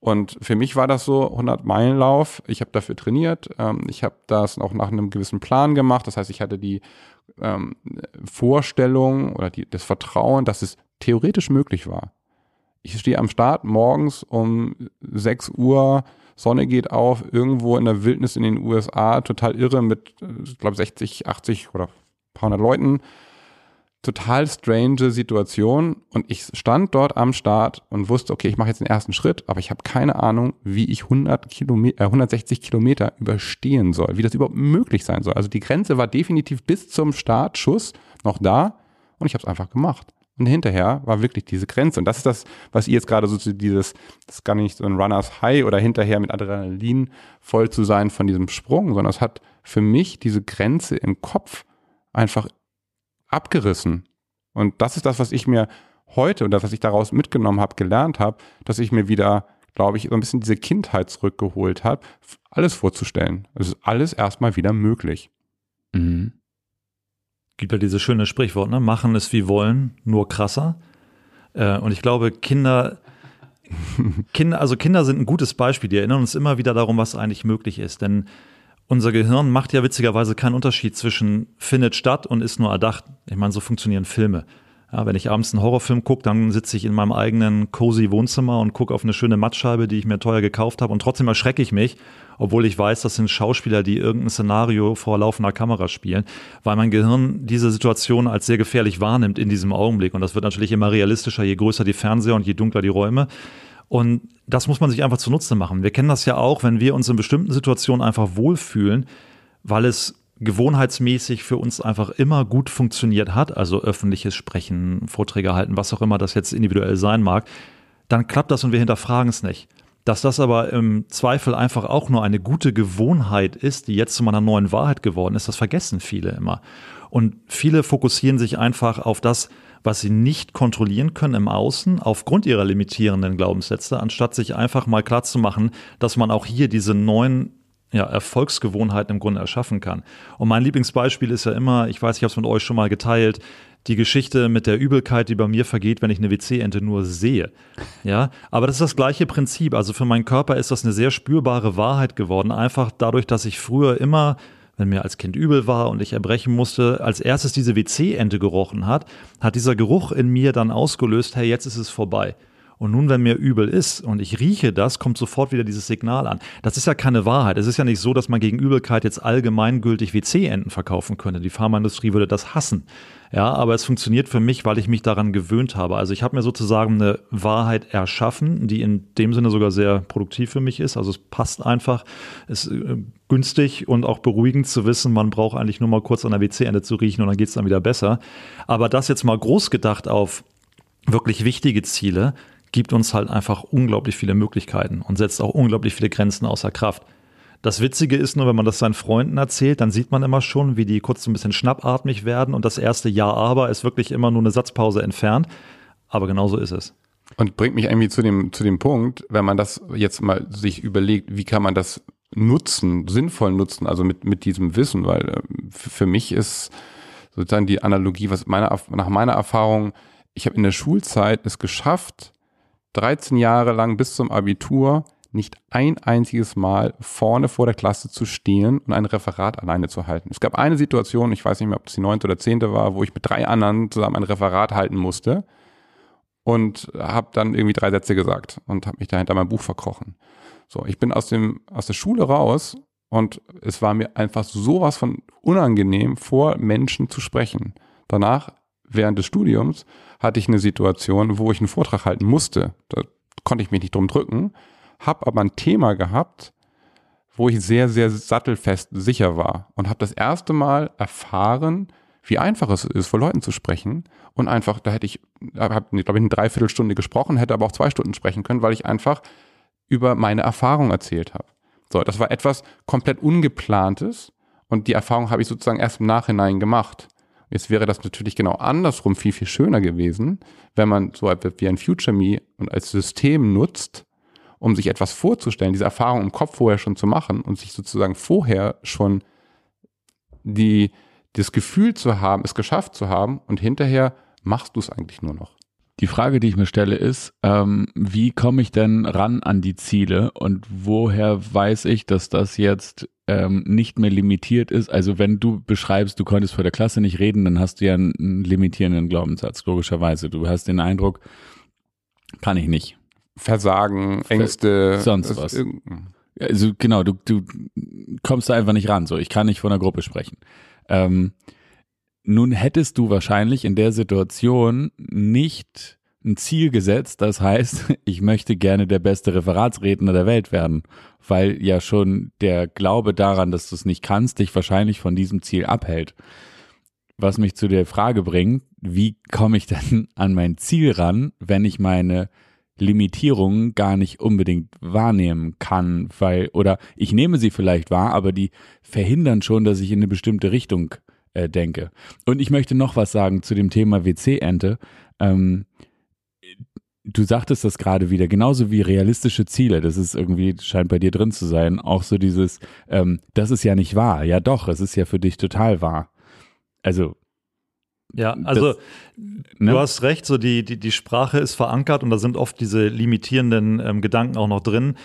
Und für mich war das so 100 Meilen Lauf. Ich habe dafür trainiert. Ähm, ich habe das auch nach einem gewissen Plan gemacht. Das heißt, ich hatte die ähm, Vorstellung oder die, das Vertrauen, dass es theoretisch möglich war. Ich stehe am Start morgens um 6 Uhr Sonne geht auf, irgendwo in der Wildnis in den USA, total irre mit, ich glaube, 60, 80 oder paar hundert Leuten. Total strange Situation. Und ich stand dort am Start und wusste, okay, ich mache jetzt den ersten Schritt, aber ich habe keine Ahnung, wie ich 100 Kilometer, äh, 160 Kilometer überstehen soll, wie das überhaupt möglich sein soll. Also die Grenze war definitiv bis zum Startschuss noch da und ich habe es einfach gemacht. Und hinterher war wirklich diese Grenze. Und das ist das, was ihr jetzt gerade so dieses, das ist gar nicht so ein Runners High oder hinterher mit Adrenalin voll zu sein von diesem Sprung, sondern es hat für mich diese Grenze im Kopf einfach abgerissen. Und das ist das, was ich mir heute und das, was ich daraus mitgenommen habe, gelernt habe, dass ich mir wieder, glaube ich, so ein bisschen diese Kindheit zurückgeholt habe, alles vorzustellen. Es ist alles erstmal wieder möglich. Mhm gibt ja dieses schöne Sprichwort, ne? Machen es wie wollen, nur krasser. Äh, und ich glaube, Kinder, Kinder, also Kinder sind ein gutes Beispiel, die erinnern uns immer wieder darum, was eigentlich möglich ist. Denn unser Gehirn macht ja witzigerweise keinen Unterschied zwischen findet statt und ist nur erdacht. Ich meine, so funktionieren Filme. Ja, wenn ich abends einen Horrorfilm gucke, dann sitze ich in meinem eigenen cozy Wohnzimmer und gucke auf eine schöne Mattscheibe, die ich mir teuer gekauft habe und trotzdem erschrecke ich mich, obwohl ich weiß, das sind Schauspieler, die irgendein Szenario vor laufender Kamera spielen, weil mein Gehirn diese Situation als sehr gefährlich wahrnimmt in diesem Augenblick und das wird natürlich immer realistischer, je größer die Fernseher und je dunkler die Räume. Und das muss man sich einfach zunutze machen. Wir kennen das ja auch, wenn wir uns in bestimmten Situationen einfach wohlfühlen, weil es gewohnheitsmäßig für uns einfach immer gut funktioniert hat, also öffentliches Sprechen, Vorträge halten, was auch immer das jetzt individuell sein mag, dann klappt das und wir hinterfragen es nicht. Dass das aber im Zweifel einfach auch nur eine gute Gewohnheit ist, die jetzt zu meiner neuen Wahrheit geworden ist, das vergessen viele immer. Und viele fokussieren sich einfach auf das, was sie nicht kontrollieren können im Außen aufgrund ihrer limitierenden Glaubenssätze, anstatt sich einfach mal klar zu machen, dass man auch hier diese neuen ja, Erfolgsgewohnheiten im Grunde erschaffen kann. Und mein Lieblingsbeispiel ist ja immer, ich weiß, ich habe es mit euch schon mal geteilt, die Geschichte mit der Übelkeit, die bei mir vergeht, wenn ich eine WC-Ente nur sehe. Ja, aber das ist das gleiche Prinzip. Also für meinen Körper ist das eine sehr spürbare Wahrheit geworden. Einfach dadurch, dass ich früher immer wenn mir als Kind übel war und ich erbrechen musste, als erstes diese WC-Ente gerochen hat, hat dieser Geruch in mir dann ausgelöst, hey, jetzt ist es vorbei. Und nun, wenn mir übel ist und ich rieche das, kommt sofort wieder dieses Signal an. Das ist ja keine Wahrheit. Es ist ja nicht so, dass man gegen Übelkeit jetzt allgemeingültig WC-Enten verkaufen könnte. Die Pharmaindustrie würde das hassen. Ja, aber es funktioniert für mich, weil ich mich daran gewöhnt habe. Also ich habe mir sozusagen eine Wahrheit erschaffen, die in dem Sinne sogar sehr produktiv für mich ist. Also es passt einfach, ist äh, günstig und auch beruhigend zu wissen, man braucht eigentlich nur mal kurz an der WC-Ende zu riechen und dann geht es dann wieder besser. Aber das jetzt mal groß gedacht auf wirklich wichtige Ziele, gibt uns halt einfach unglaublich viele Möglichkeiten und setzt auch unglaublich viele Grenzen außer Kraft. Das Witzige ist nur, wenn man das seinen Freunden erzählt, dann sieht man immer schon, wie die kurz ein bisschen schnappatmig werden und das erste Ja aber ist wirklich immer nur eine Satzpause entfernt. Aber genauso ist es. Und bringt mich irgendwie zu dem, zu dem Punkt, wenn man das jetzt mal sich überlegt, wie kann man das nutzen, sinnvoll nutzen, also mit, mit diesem Wissen, weil äh, für mich ist sozusagen die Analogie, was meine, nach meiner Erfahrung, ich habe in der Schulzeit es geschafft, 13 Jahre lang bis zum Abitur nicht ein einziges Mal vorne vor der Klasse zu stehen und ein Referat alleine zu halten. Es gab eine Situation, ich weiß nicht mehr, ob es die neunte oder zehnte war, wo ich mit drei anderen zusammen ein Referat halten musste und habe dann irgendwie drei Sätze gesagt und habe mich da hinter meinem Buch verkrochen. So, ich bin aus dem aus der Schule raus und es war mir einfach sowas von unangenehm, vor Menschen zu sprechen. Danach, während des Studiums, hatte ich eine Situation, wo ich einen Vortrag halten musste. Da konnte ich mich nicht drum drücken, habe aber ein Thema gehabt, wo ich sehr, sehr sattelfest sicher war und habe das erste Mal erfahren, wie einfach es ist, vor Leuten zu sprechen. Und einfach, da hätte ich, habe, glaube ich, eine Dreiviertelstunde gesprochen, hätte aber auch zwei Stunden sprechen können, weil ich einfach über meine Erfahrung erzählt habe. So, das war etwas komplett Ungeplantes und die Erfahrung habe ich sozusagen erst im Nachhinein gemacht. Jetzt wäre das natürlich genau andersrum viel, viel schöner gewesen, wenn man so wie ein Future Me und als System nutzt, um sich etwas vorzustellen, diese Erfahrung im Kopf vorher schon zu machen und sich sozusagen vorher schon die, das Gefühl zu haben, es geschafft zu haben und hinterher machst du es eigentlich nur noch. Die Frage, die ich mir stelle, ist, ähm, wie komme ich denn ran an die Ziele und woher weiß ich, dass das jetzt ähm, nicht mehr limitiert ist? Also wenn du beschreibst, du konntest vor der Klasse nicht reden, dann hast du ja einen, einen limitierenden Glaubenssatz, logischerweise. Du hast den Eindruck, kann ich nicht. Versagen, Ängste, Ver sonst was. Also genau, du, du kommst da einfach nicht ran. So, ich kann nicht von einer Gruppe sprechen. Ähm, nun hättest du wahrscheinlich in der Situation nicht ein Ziel gesetzt, das heißt, ich möchte gerne der beste Referatsredner der Welt werden, weil ja schon der Glaube daran, dass du es nicht kannst, dich wahrscheinlich von diesem Ziel abhält. Was mich zu der Frage bringt, wie komme ich denn an mein Ziel ran, wenn ich meine Limitierungen gar nicht unbedingt wahrnehmen kann, weil, oder ich nehme sie vielleicht wahr, aber die verhindern schon, dass ich in eine bestimmte Richtung äh, denke. Und ich möchte noch was sagen zu dem Thema WC-Ente. Ähm, du sagtest das gerade wieder, genauso wie realistische Ziele, das ist irgendwie, scheint bei dir drin zu sein, auch so dieses, ähm, das ist ja nicht wahr. Ja doch, es ist ja für dich total wahr. Also ja, also das, ne? du hast recht, so die, die, die Sprache ist verankert und da sind oft diese limitierenden ähm, Gedanken auch noch drin.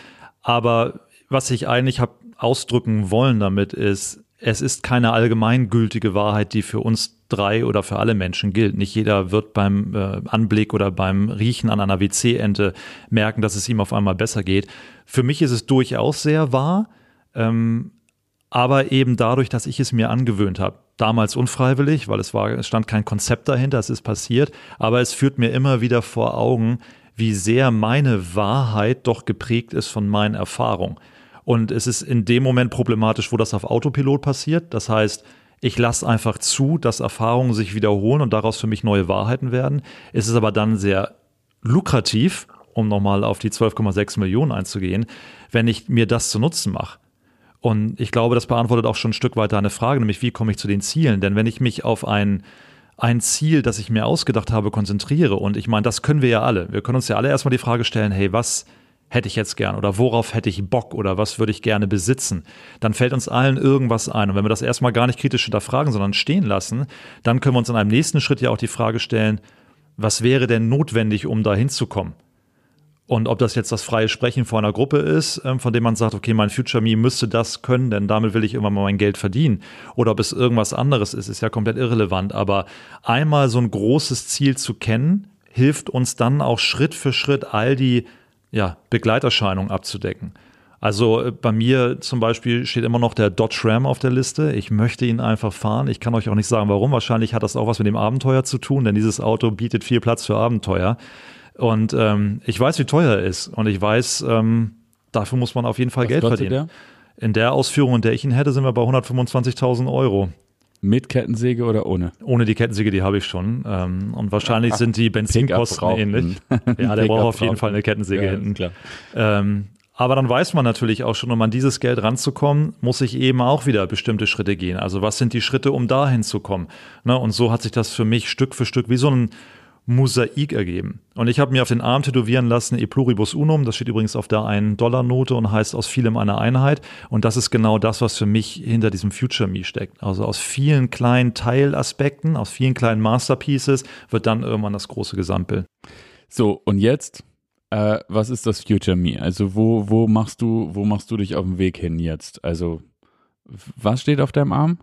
Aber was ich eigentlich habe ausdrücken wollen damit ist, es ist keine allgemeingültige Wahrheit, die für uns drei oder für alle Menschen gilt. Nicht jeder wird beim äh, Anblick oder beim Riechen an einer WC-Ente merken, dass es ihm auf einmal besser geht. Für mich ist es durchaus sehr wahr, ähm, aber eben dadurch, dass ich es mir angewöhnt habe. Damals unfreiwillig, weil es war, es stand kein Konzept dahinter, es ist passiert, aber es führt mir immer wieder vor Augen, wie sehr meine Wahrheit doch geprägt ist von meinen Erfahrungen. Und es ist in dem Moment problematisch, wo das auf Autopilot passiert. Das heißt, ich lasse einfach zu, dass Erfahrungen sich wiederholen und daraus für mich neue Wahrheiten werden. Es ist aber dann sehr lukrativ, um nochmal auf die 12,6 Millionen einzugehen, wenn ich mir das zu Nutzen mache. Und ich glaube, das beantwortet auch schon ein Stück weit eine Frage, nämlich wie komme ich zu den Zielen? Denn wenn ich mich auf ein, ein Ziel, das ich mir ausgedacht habe, konzentriere, und ich meine, das können wir ja alle. Wir können uns ja alle erstmal die Frage stellen, hey, was hätte ich jetzt gern oder worauf hätte ich Bock oder was würde ich gerne besitzen, dann fällt uns allen irgendwas ein. Und wenn wir das erstmal gar nicht kritisch hinterfragen, sondern stehen lassen, dann können wir uns in einem nächsten Schritt ja auch die Frage stellen, was wäre denn notwendig, um da hinzukommen? Und ob das jetzt das freie Sprechen vor einer Gruppe ist, ähm, von dem man sagt, okay, mein Future Me müsste das können, denn damit will ich irgendwann mal mein Geld verdienen. Oder ob es irgendwas anderes ist, ist ja komplett irrelevant. Aber einmal so ein großes Ziel zu kennen, hilft uns dann auch Schritt für Schritt all die ja, Begleiterscheinungen abzudecken. Also äh, bei mir zum Beispiel steht immer noch der Dodge Ram auf der Liste. Ich möchte ihn einfach fahren. Ich kann euch auch nicht sagen, warum. Wahrscheinlich hat das auch was mit dem Abenteuer zu tun, denn dieses Auto bietet viel Platz für Abenteuer. Und ähm, ich weiß, wie teuer er ist. Und ich weiß, ähm, dafür muss man auf jeden Fall was Geld verdienen. Der? In der Ausführung, in der ich ihn hätte, sind wir bei 125.000 Euro. Mit Kettensäge oder ohne? Ohne die Kettensäge, die habe ich schon. Ähm, und wahrscheinlich Ach, sind die Benzinkosten ähnlich. ja, der braucht auf jeden Fall eine Kettensäge ja, hinten. Klar. Ähm, aber dann weiß man natürlich auch schon, um an dieses Geld ranzukommen, muss ich eben auch wieder bestimmte Schritte gehen. Also was sind die Schritte, um dahin zu kommen? Ne? Und so hat sich das für mich Stück für Stück wie so ein Mosaik ergeben. Und ich habe mir auf den Arm tätowieren lassen, E pluribus unum, das steht übrigens auf der 1-Dollar-Note und heißt aus vielem eine Einheit. Und das ist genau das, was für mich hinter diesem Future Me steckt. Also aus vielen kleinen Teilaspekten, aus vielen kleinen Masterpieces wird dann irgendwann das große Gesamtbild. So, und jetzt, äh, was ist das Future Me? Also wo, wo machst du, wo machst du dich auf dem Weg hin jetzt? Also was steht auf deinem Arm?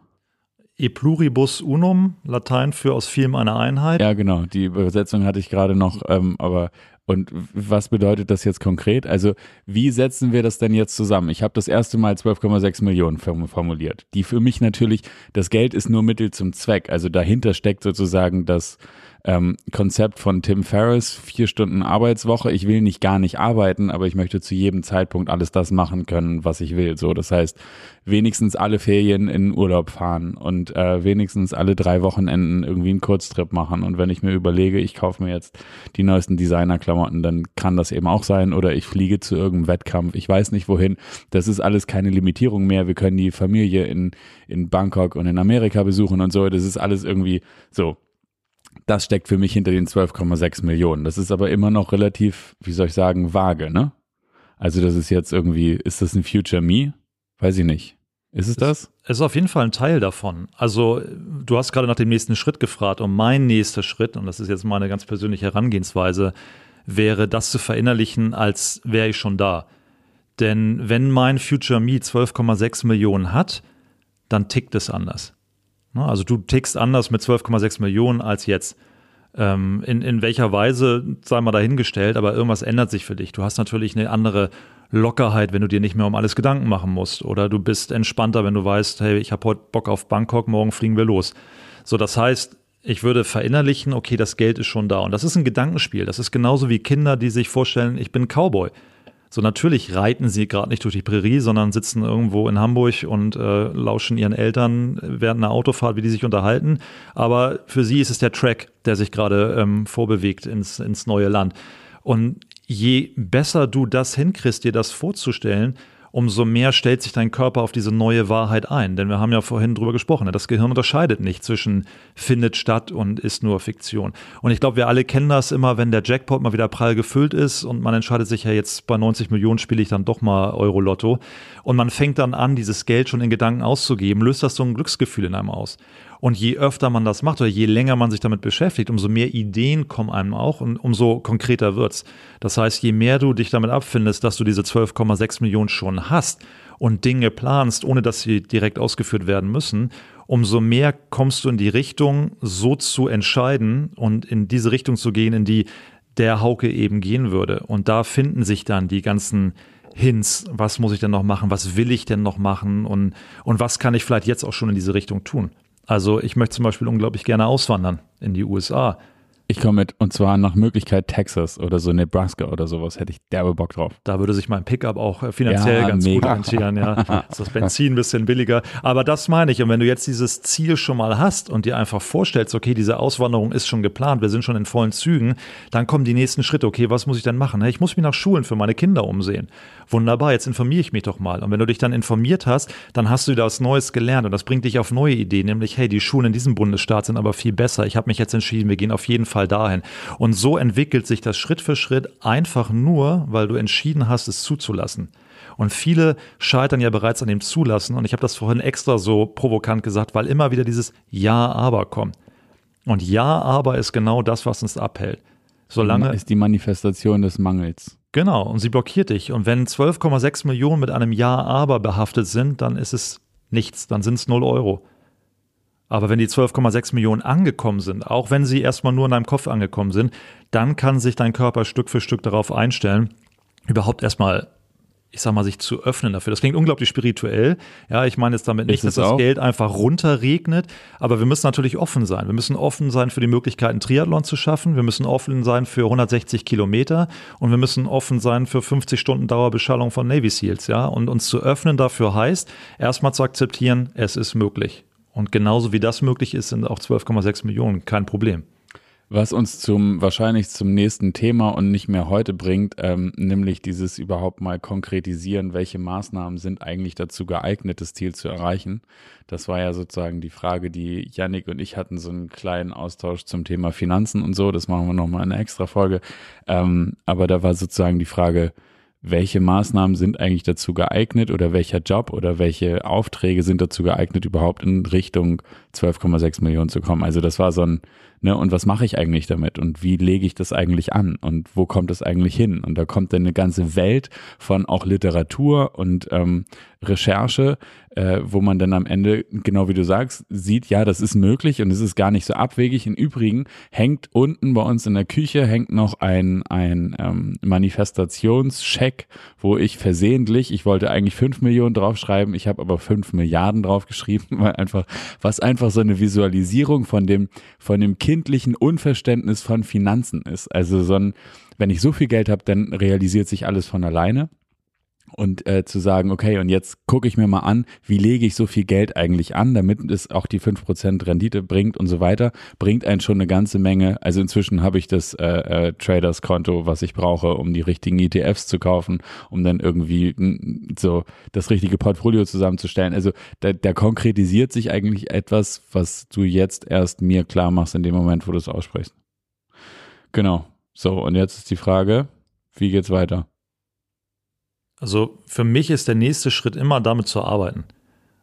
E pluribus unum, Latein für aus vielem eine Einheit. Ja, genau, die Übersetzung hatte ich gerade noch, ähm, aber und was bedeutet das jetzt konkret? Also, wie setzen wir das denn jetzt zusammen? Ich habe das erste Mal 12,6 Millionen formuliert. Die für mich natürlich, das Geld ist nur Mittel zum Zweck. Also dahinter steckt sozusagen das ähm, Konzept von Tim Ferriss, vier Stunden Arbeitswoche. Ich will nicht gar nicht arbeiten, aber ich möchte zu jedem Zeitpunkt alles das machen können, was ich will. So, das heißt, wenigstens alle Ferien in Urlaub fahren und äh, wenigstens alle drei Wochenenden irgendwie einen Kurztrip machen. Und wenn ich mir überlege, ich kaufe mir jetzt die neuesten Designerklamotten, dann kann das eben auch sein. Oder ich fliege zu irgendeinem Wettkampf. Ich weiß nicht wohin. Das ist alles keine Limitierung mehr. Wir können die Familie in, in Bangkok und in Amerika besuchen und so. Das ist alles irgendwie so das steckt für mich hinter den 12,6 Millionen. Das ist aber immer noch relativ, wie soll ich sagen, vage, ne? Also das ist jetzt irgendwie, ist das ein Future Me? Weiß ich nicht. Ist es das? Es ist auf jeden Fall ein Teil davon. Also du hast gerade nach dem nächsten Schritt gefragt und mein nächster Schritt, und das ist jetzt meine ganz persönliche Herangehensweise, wäre das zu verinnerlichen, als wäre ich schon da. Denn wenn mein Future Me 12,6 Millionen hat, dann tickt es anders. Ne? Also du tickst anders mit 12,6 Millionen als jetzt. Ähm, in, in welcher Weise, sei mal dahingestellt, aber irgendwas ändert sich für dich. Du hast natürlich eine andere Lockerheit, wenn du dir nicht mehr um alles Gedanken machen musst. Oder du bist entspannter, wenn du weißt, hey, ich habe heute Bock auf Bangkok, morgen fliegen wir los. So, das heißt, ich würde verinnerlichen, okay, das Geld ist schon da. Und das ist ein Gedankenspiel. Das ist genauso wie Kinder, die sich vorstellen, ich bin Cowboy. So natürlich reiten sie gerade nicht durch die Prärie, sondern sitzen irgendwo in Hamburg und äh, lauschen ihren Eltern während einer Autofahrt, wie die sich unterhalten. Aber für sie ist es der Track, der sich gerade ähm, vorbewegt ins, ins neue Land. Und je besser du das hinkriegst, dir das vorzustellen, umso mehr stellt sich dein Körper auf diese neue Wahrheit ein. Denn wir haben ja vorhin drüber gesprochen, ne? das Gehirn unterscheidet nicht zwischen findet statt und ist nur Fiktion. Und ich glaube, wir alle kennen das immer, wenn der Jackpot mal wieder prall gefüllt ist und man entscheidet sich ja jetzt bei 90 Millionen spiele ich dann doch mal Euro-Lotto. Und man fängt dann an, dieses Geld schon in Gedanken auszugeben, löst das so ein Glücksgefühl in einem aus. Und je öfter man das macht oder je länger man sich damit beschäftigt, umso mehr Ideen kommen einem auch und umso konkreter wird's. Das heißt, je mehr du dich damit abfindest, dass du diese 12,6 Millionen schon hast und Dinge planst, ohne dass sie direkt ausgeführt werden müssen, umso mehr kommst du in die Richtung, so zu entscheiden und in diese Richtung zu gehen, in die der Hauke eben gehen würde. Und da finden sich dann die ganzen Hints, was muss ich denn noch machen, was will ich denn noch machen und, und was kann ich vielleicht jetzt auch schon in diese Richtung tun. Also ich möchte zum Beispiel unglaublich gerne auswandern in die USA. Ich komme mit, und zwar nach Möglichkeit Texas oder so Nebraska oder sowas, hätte ich derbe Bock drauf. Da würde sich mein Pickup auch äh, finanziell ja, ganz mega. gut rentieren, ja. Ist das Benzin ein bisschen billiger. Aber das meine ich. Und wenn du jetzt dieses Ziel schon mal hast und dir einfach vorstellst, okay, diese Auswanderung ist schon geplant, wir sind schon in vollen Zügen, dann kommen die nächsten Schritte. Okay, was muss ich denn machen? Ich muss mich nach Schulen für meine Kinder umsehen. Wunderbar, jetzt informiere ich mich doch mal. Und wenn du dich dann informiert hast, dann hast du wieder was Neues gelernt und das bringt dich auf neue Ideen, nämlich, hey, die Schulen in diesem Bundesstaat sind aber viel besser. Ich habe mich jetzt entschieden, wir gehen auf jeden Fall dahin. Und so entwickelt sich das Schritt für Schritt einfach nur, weil du entschieden hast, es zuzulassen. Und viele scheitern ja bereits an dem Zulassen. Und ich habe das vorhin extra so provokant gesagt, weil immer wieder dieses Ja, aber kommt. Und Ja, aber ist genau das, was uns abhält. Solange ist die Manifestation des Mangels. Genau, und sie blockiert dich. Und wenn 12,6 Millionen mit einem Ja, aber behaftet sind, dann ist es nichts, dann sind es 0 Euro. Aber wenn die 12,6 Millionen angekommen sind, auch wenn sie erstmal nur in deinem Kopf angekommen sind, dann kann sich dein Körper Stück für Stück darauf einstellen, überhaupt erstmal ich sag mal, sich zu öffnen dafür. Das klingt unglaublich spirituell. Ja, ich meine jetzt damit nicht, dass das auch? Geld einfach runterregnet, aber wir müssen natürlich offen sein. Wir müssen offen sein für die Möglichkeit, einen Triathlon zu schaffen. Wir müssen offen sein für 160 Kilometer und wir müssen offen sein für 50 Stunden Dauerbeschallung von Navy Seals. Ja, und uns zu öffnen dafür heißt, erstmal zu akzeptieren, es ist möglich. Und genauso wie das möglich ist, sind auch 12,6 Millionen kein Problem. Was uns zum wahrscheinlich zum nächsten Thema und nicht mehr heute bringt, ähm, nämlich dieses überhaupt mal konkretisieren, welche Maßnahmen sind eigentlich dazu geeignet, das Ziel zu erreichen. Das war ja sozusagen die Frage, die Yannick und ich hatten, so einen kleinen Austausch zum Thema Finanzen und so. Das machen wir nochmal in einer extra Folge. Ähm, aber da war sozusagen die Frage, welche Maßnahmen sind eigentlich dazu geeignet oder welcher Job oder welche Aufträge sind dazu geeignet, überhaupt in Richtung 12,6 Millionen zu kommen. Also das war so ein, ne, und was mache ich eigentlich damit und wie lege ich das eigentlich an und wo kommt es eigentlich hin? Und da kommt dann eine ganze Welt von auch Literatur und ähm, Recherche, äh, wo man dann am Ende, genau wie du sagst, sieht, ja, das ist möglich und es ist gar nicht so abwegig. Im Übrigen hängt unten bei uns in der Küche hängt noch ein, ein ähm, Manifestationscheck, wo ich versehentlich, ich wollte eigentlich fünf Millionen draufschreiben, ich habe aber fünf Milliarden draufgeschrieben, weil einfach, was einfach so eine Visualisierung von dem, von dem kindlichen Unverständnis von Finanzen ist. Also so ein, wenn ich so viel Geld habe, dann realisiert sich alles von alleine und äh, zu sagen, okay, und jetzt gucke ich mir mal an, wie lege ich so viel Geld eigentlich an, damit es auch die fünf Prozent Rendite bringt und so weiter, bringt einen schon eine ganze Menge. Also inzwischen habe ich das äh, äh, Traders-Konto, was ich brauche, um die richtigen ETFs zu kaufen, um dann irgendwie so das richtige Portfolio zusammenzustellen. Also da, da konkretisiert sich eigentlich etwas, was du jetzt erst mir klar machst in dem Moment, wo du es aussprichst. Genau. So, und jetzt ist die Frage, wie geht's weiter? Also für mich ist der nächste Schritt immer damit zu arbeiten.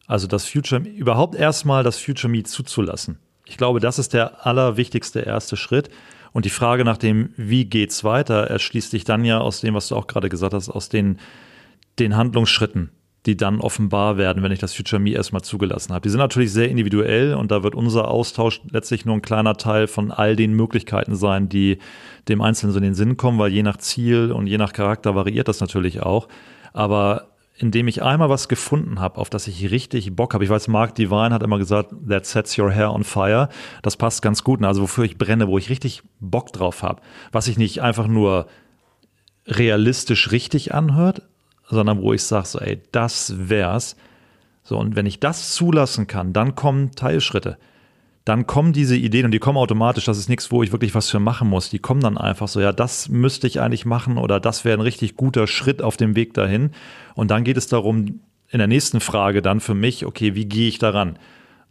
Also das Future, überhaupt erstmal das Future Me zuzulassen. Ich glaube, das ist der allerwichtigste erste Schritt. Und die Frage nach dem, wie geht's weiter, erschließt sich dann ja aus dem, was du auch gerade gesagt hast, aus den, den Handlungsschritten, die dann offenbar werden, wenn ich das Future Me erstmal zugelassen habe. Die sind natürlich sehr individuell und da wird unser Austausch letztlich nur ein kleiner Teil von all den Möglichkeiten sein, die dem Einzelnen so in den Sinn kommen, weil je nach Ziel und je nach Charakter variiert das natürlich auch. Aber indem ich einmal was gefunden habe, auf das ich richtig Bock habe. Ich weiß, Mark Divine hat immer gesagt, that sets your hair on fire. Das passt ganz gut. Also wofür ich brenne, wo ich richtig Bock drauf habe. Was ich nicht einfach nur realistisch richtig anhört, sondern wo ich sage, so, ey, das wär's. So, und wenn ich das zulassen kann, dann kommen Teilschritte. Dann kommen diese Ideen und die kommen automatisch. Das ist nichts, wo ich wirklich was für machen muss. Die kommen dann einfach so, ja, das müsste ich eigentlich machen oder das wäre ein richtig guter Schritt auf dem Weg dahin. Und dann geht es darum, in der nächsten Frage dann für mich, okay, wie gehe ich daran?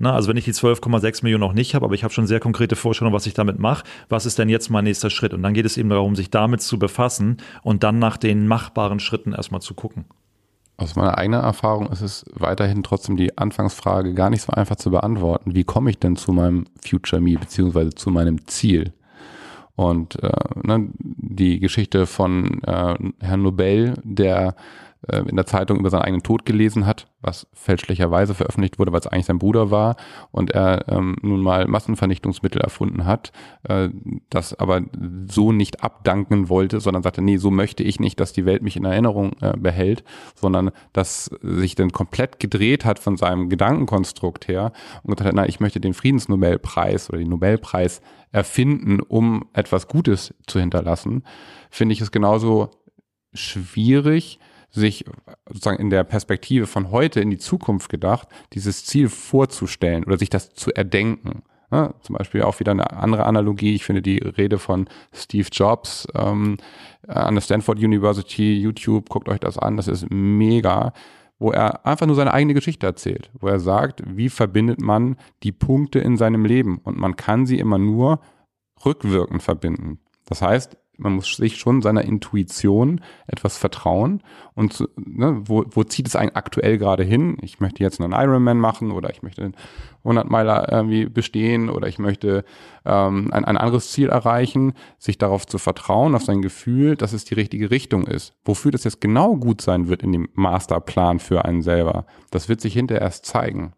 Na, also wenn ich die 12,6 Millionen noch nicht habe, aber ich habe schon sehr konkrete Vorstellungen, was ich damit mache, was ist denn jetzt mein nächster Schritt? Und dann geht es eben darum, sich damit zu befassen und dann nach den machbaren Schritten erstmal zu gucken. Aus meiner eigenen Erfahrung ist es weiterhin trotzdem die Anfangsfrage gar nicht so einfach zu beantworten. Wie komme ich denn zu meinem Future Me beziehungsweise zu meinem Ziel? Und äh, ne, die Geschichte von äh, Herrn Nobel, der äh, in der Zeitung über seinen eigenen Tod gelesen hat, was fälschlicherweise veröffentlicht wurde, weil es eigentlich sein Bruder war und er ähm, nun mal Massenvernichtungsmittel erfunden hat, äh, das aber so nicht abdanken wollte, sondern sagte, nee, so möchte ich nicht, dass die Welt mich in Erinnerung äh, behält, sondern dass sich dann komplett gedreht hat von seinem Gedankenkonstrukt her und gesagt hat, na, ich möchte den Friedensnobelpreis oder den Nobelpreis erfinden, um etwas Gutes zu hinterlassen, finde ich es genauso schwierig, sich sozusagen in der Perspektive von heute in die Zukunft gedacht, dieses Ziel vorzustellen oder sich das zu erdenken. Ja, zum Beispiel auch wieder eine andere Analogie. Ich finde die Rede von Steve Jobs ähm, an der Stanford University, YouTube, guckt euch das an, das ist mega, wo er einfach nur seine eigene Geschichte erzählt, wo er sagt, wie verbindet man die Punkte in seinem Leben und man kann sie immer nur rückwirkend verbinden. Das heißt, man muss sich schon seiner Intuition etwas vertrauen und ne, wo, wo zieht es einen aktuell gerade hin? Ich möchte jetzt einen Ironman machen oder ich möchte einen 100 Meiler irgendwie bestehen oder ich möchte ähm, ein, ein anderes Ziel erreichen, sich darauf zu vertrauen, auf sein Gefühl, dass es die richtige Richtung ist. Wofür das jetzt genau gut sein wird in dem Masterplan für einen selber, das wird sich hinterher erst zeigen.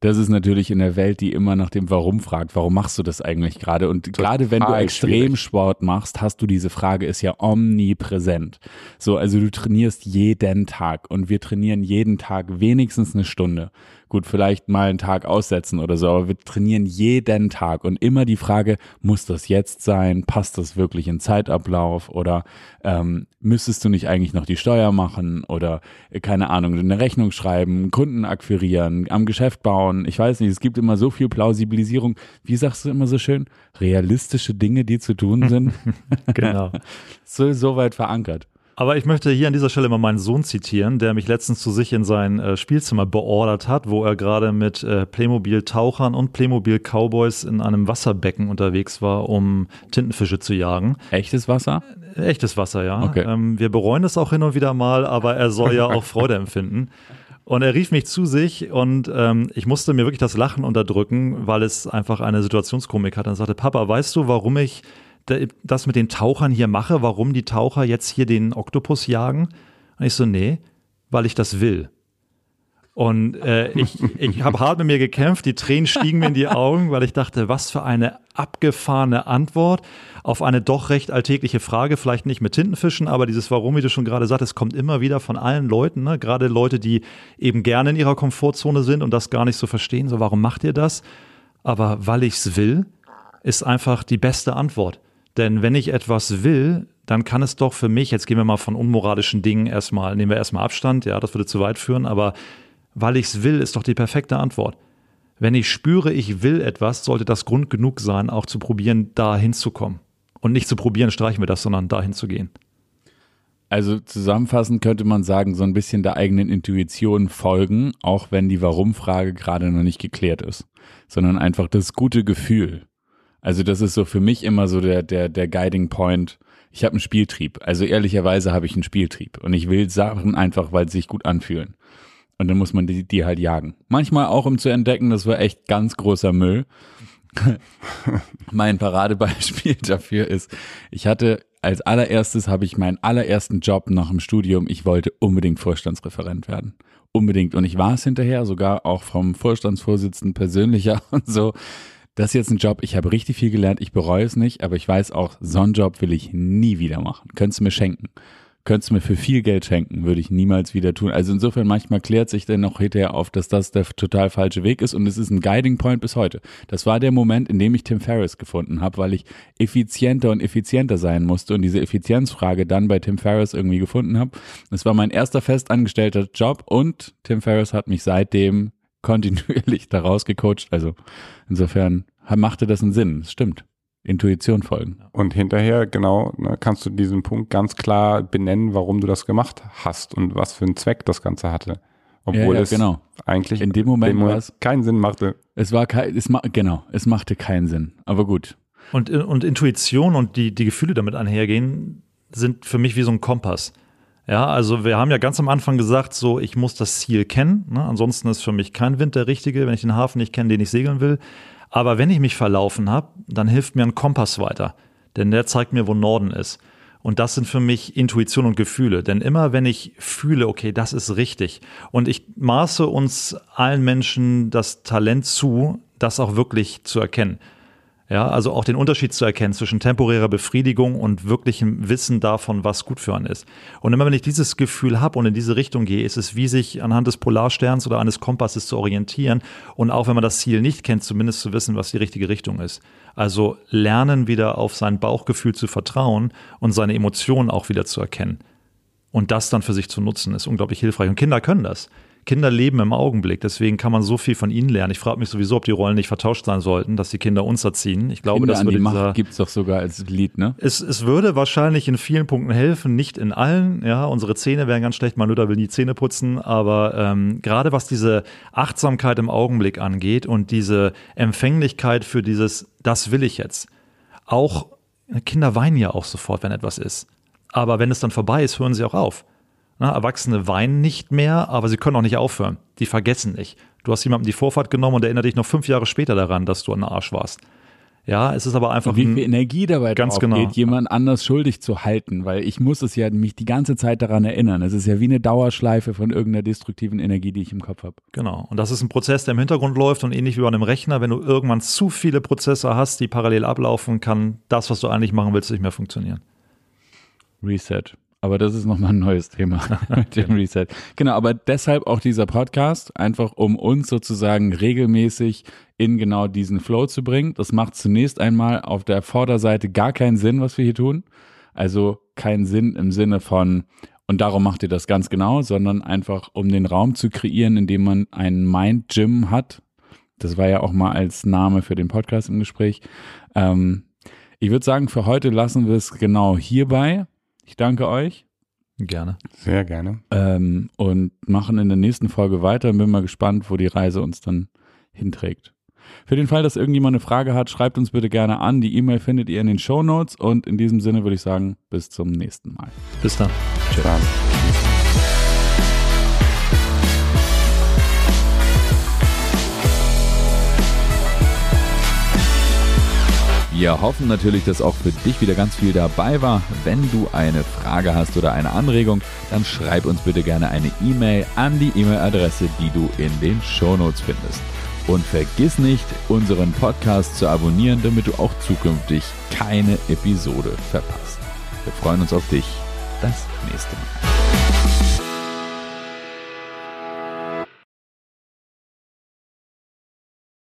Das ist natürlich in der Welt, die immer nach dem Warum fragt. Warum machst du das eigentlich gerade? Und gerade wenn du Extremsport machst, hast du diese Frage, ist ja omnipräsent. So, also du trainierst jeden Tag und wir trainieren jeden Tag wenigstens eine Stunde gut, vielleicht mal einen Tag aussetzen oder so, aber wir trainieren jeden Tag und immer die Frage, muss das jetzt sein? Passt das wirklich in Zeitablauf? Oder ähm, müsstest du nicht eigentlich noch die Steuer machen oder äh, keine Ahnung, eine Rechnung schreiben, Kunden akquirieren, am Geschäft bauen? Ich weiß nicht, es gibt immer so viel Plausibilisierung. Wie sagst du immer so schön? Realistische Dinge, die zu tun sind. genau. so, so weit verankert. Aber ich möchte hier an dieser Stelle mal meinen Sohn zitieren, der mich letztens zu sich in sein äh, Spielzimmer beordert hat, wo er gerade mit äh, Playmobil-Tauchern und Playmobil-Cowboys in einem Wasserbecken unterwegs war, um Tintenfische zu jagen. Echtes Wasser? Äh, echtes Wasser, ja. Okay. Ähm, wir bereuen es auch hin und wieder mal, aber er soll ja auch Freude empfinden. Und er rief mich zu sich und ähm, ich musste mir wirklich das Lachen unterdrücken, weil es einfach eine Situationskomik hat. Er sagte, Papa, weißt du, warum ich das mit den Tauchern hier mache, warum die Taucher jetzt hier den Oktopus jagen? Und ich so, nee, weil ich das will. Und äh, ich, ich habe hart mit mir gekämpft, die Tränen stiegen mir in die Augen, weil ich dachte, was für eine abgefahrene Antwort auf eine doch recht alltägliche Frage, vielleicht nicht mit Tintenfischen, aber dieses Warum, wie du schon gerade sagtest, kommt immer wieder von allen Leuten, ne? gerade Leute, die eben gerne in ihrer Komfortzone sind und das gar nicht so verstehen, so warum macht ihr das? Aber weil ich es will, ist einfach die beste Antwort. Denn wenn ich etwas will, dann kann es doch für mich, jetzt gehen wir mal von unmoralischen Dingen erstmal, nehmen wir erstmal Abstand, ja, das würde zu weit führen, aber weil ich es will, ist doch die perfekte Antwort. Wenn ich spüre, ich will etwas, sollte das Grund genug sein, auch zu probieren, da hinzukommen. Und nicht zu probieren, streichen wir das, sondern dahin zu gehen. Also zusammenfassend könnte man sagen, so ein bisschen der eigenen Intuition folgen, auch wenn die Warum-Frage gerade noch nicht geklärt ist, sondern einfach das gute Gefühl. Also das ist so für mich immer so der, der, der Guiding Point. Ich habe einen Spieltrieb. Also ehrlicherweise habe ich einen Spieltrieb. Und ich will Sachen einfach, weil sie sich gut anfühlen. Und dann muss man die, die halt jagen. Manchmal auch, um zu entdecken, das war echt ganz großer Müll. mein Paradebeispiel dafür ist, ich hatte als allererstes habe ich meinen allerersten Job nach dem Studium. Ich wollte unbedingt Vorstandsreferent werden. Unbedingt. Und ich war es hinterher, sogar auch vom Vorstandsvorsitzenden persönlicher und so das ist jetzt ein Job, ich habe richtig viel gelernt, ich bereue es nicht, aber ich weiß auch, so einen Job will ich nie wieder machen. Könntest du mir schenken. Könntest du mir für viel Geld schenken, würde ich niemals wieder tun. Also insofern manchmal klärt sich dann noch hinterher auf, dass das der total falsche Weg ist und es ist ein Guiding Point bis heute. Das war der Moment, in dem ich Tim Ferriss gefunden habe, weil ich effizienter und effizienter sein musste und diese Effizienzfrage dann bei Tim Ferriss irgendwie gefunden habe. Es war mein erster festangestellter Job und Tim Ferriss hat mich seitdem kontinuierlich daraus gecoacht. Also insofern machte das einen Sinn. Das stimmt. Intuition folgen. Und hinterher, genau, ne, kannst du diesen Punkt ganz klar benennen, warum du das gemacht hast und was für einen Zweck das Ganze hatte. Obwohl ja, ja, es genau. eigentlich in dem Moment, dem Moment keinen Sinn machte. Es war kein, es ma genau, es machte keinen Sinn. Aber gut. Und, und Intuition und die, die Gefühle damit einhergehen, sind für mich wie so ein Kompass. Ja, also wir haben ja ganz am Anfang gesagt, so ich muss das Ziel kennen. Ne? Ansonsten ist für mich kein Wind der richtige, wenn ich den Hafen nicht kenne, den ich segeln will. Aber wenn ich mich verlaufen habe, dann hilft mir ein Kompass weiter, denn der zeigt mir, wo Norden ist. Und das sind für mich Intuition und Gefühle. Denn immer wenn ich fühle, okay, das ist richtig, und ich maße uns allen Menschen das Talent zu, das auch wirklich zu erkennen. Ja, also auch den Unterschied zu erkennen zwischen temporärer Befriedigung und wirklichem Wissen davon, was gut für einen ist. Und immer wenn ich dieses Gefühl habe und in diese Richtung gehe, ist es wie sich anhand des Polarsterns oder eines Kompasses zu orientieren und auch wenn man das Ziel nicht kennt, zumindest zu wissen, was die richtige Richtung ist. Also lernen wieder auf sein Bauchgefühl zu vertrauen und seine Emotionen auch wieder zu erkennen. Und das dann für sich zu nutzen, ist unglaublich hilfreich. Und Kinder können das. Kinder leben im Augenblick, deswegen kann man so viel von ihnen lernen. Ich frage mich sowieso, ob die Rollen nicht vertauscht sein sollten, dass die Kinder uns erziehen. Ich glaube, Kinder das an würde die Macht gibt es doch sogar als Lied, ne? es, es würde wahrscheinlich in vielen Punkten helfen, nicht in allen. Ja, unsere Zähne wären ganz schlecht. Mein Luther will nie Zähne putzen, aber ähm, gerade was diese Achtsamkeit im Augenblick angeht und diese Empfänglichkeit für dieses, das will ich jetzt. Auch Kinder weinen ja auch sofort, wenn etwas ist. Aber wenn es dann vorbei ist, hören sie auch auf. Na, Erwachsene weinen nicht mehr, aber sie können auch nicht aufhören. Die vergessen nicht. Du hast jemandem die Vorfahrt genommen und erinnert dich noch fünf Jahre später daran, dass du ein Arsch warst. Ja, es ist aber einfach Wie ein- viel Energie dabei Ganz drauf genau. geht, jemand anders schuldig zu halten, weil ich muss es ja mich die ganze Zeit daran erinnern. Es ist ja wie eine Dauerschleife von irgendeiner destruktiven Energie, die ich im Kopf habe. Genau. Und das ist ein Prozess, der im Hintergrund läuft und ähnlich wie bei einem Rechner, wenn du irgendwann zu viele Prozesse hast, die parallel ablaufen, kann das, was du eigentlich machen willst, nicht mehr funktionieren. Reset. Aber das ist nochmal ein neues Thema mit dem Reset. Genau, aber deshalb auch dieser Podcast, einfach um uns sozusagen regelmäßig in genau diesen Flow zu bringen. Das macht zunächst einmal auf der Vorderseite gar keinen Sinn, was wir hier tun. Also keinen Sinn im Sinne von, und darum macht ihr das ganz genau, sondern einfach um den Raum zu kreieren, in dem man einen Mind Gym hat. Das war ja auch mal als Name für den Podcast im Gespräch. Ähm, ich würde sagen, für heute lassen wir es genau hierbei. Ich danke euch Gerne. Sehr gerne. ähm, und machen in der nächsten Folge weiter. Bin mal gespannt, wo die Reise uns dann hinträgt. Für den Fall, dass irgendjemand eine Frage hat, schreibt uns bitte gerne an. Die E-Mail findet ihr in den Show Notes und in diesem Sinne würde ich sagen, bis zum nächsten Mal. Bis dann. Dann. Wir hoffen natürlich, dass auch für dich wieder ganz viel dabei war. Wenn du eine Frage hast oder eine Anregung, dann schreib uns bitte gerne eine E-Mail an die E-Mail-Adresse, die du in den Shownotes findest. Und vergiss nicht, unseren Podcast zu abonnieren, damit du auch zukünftig keine Episode verpasst. Wir freuen uns auf dich. Das nächste Mal.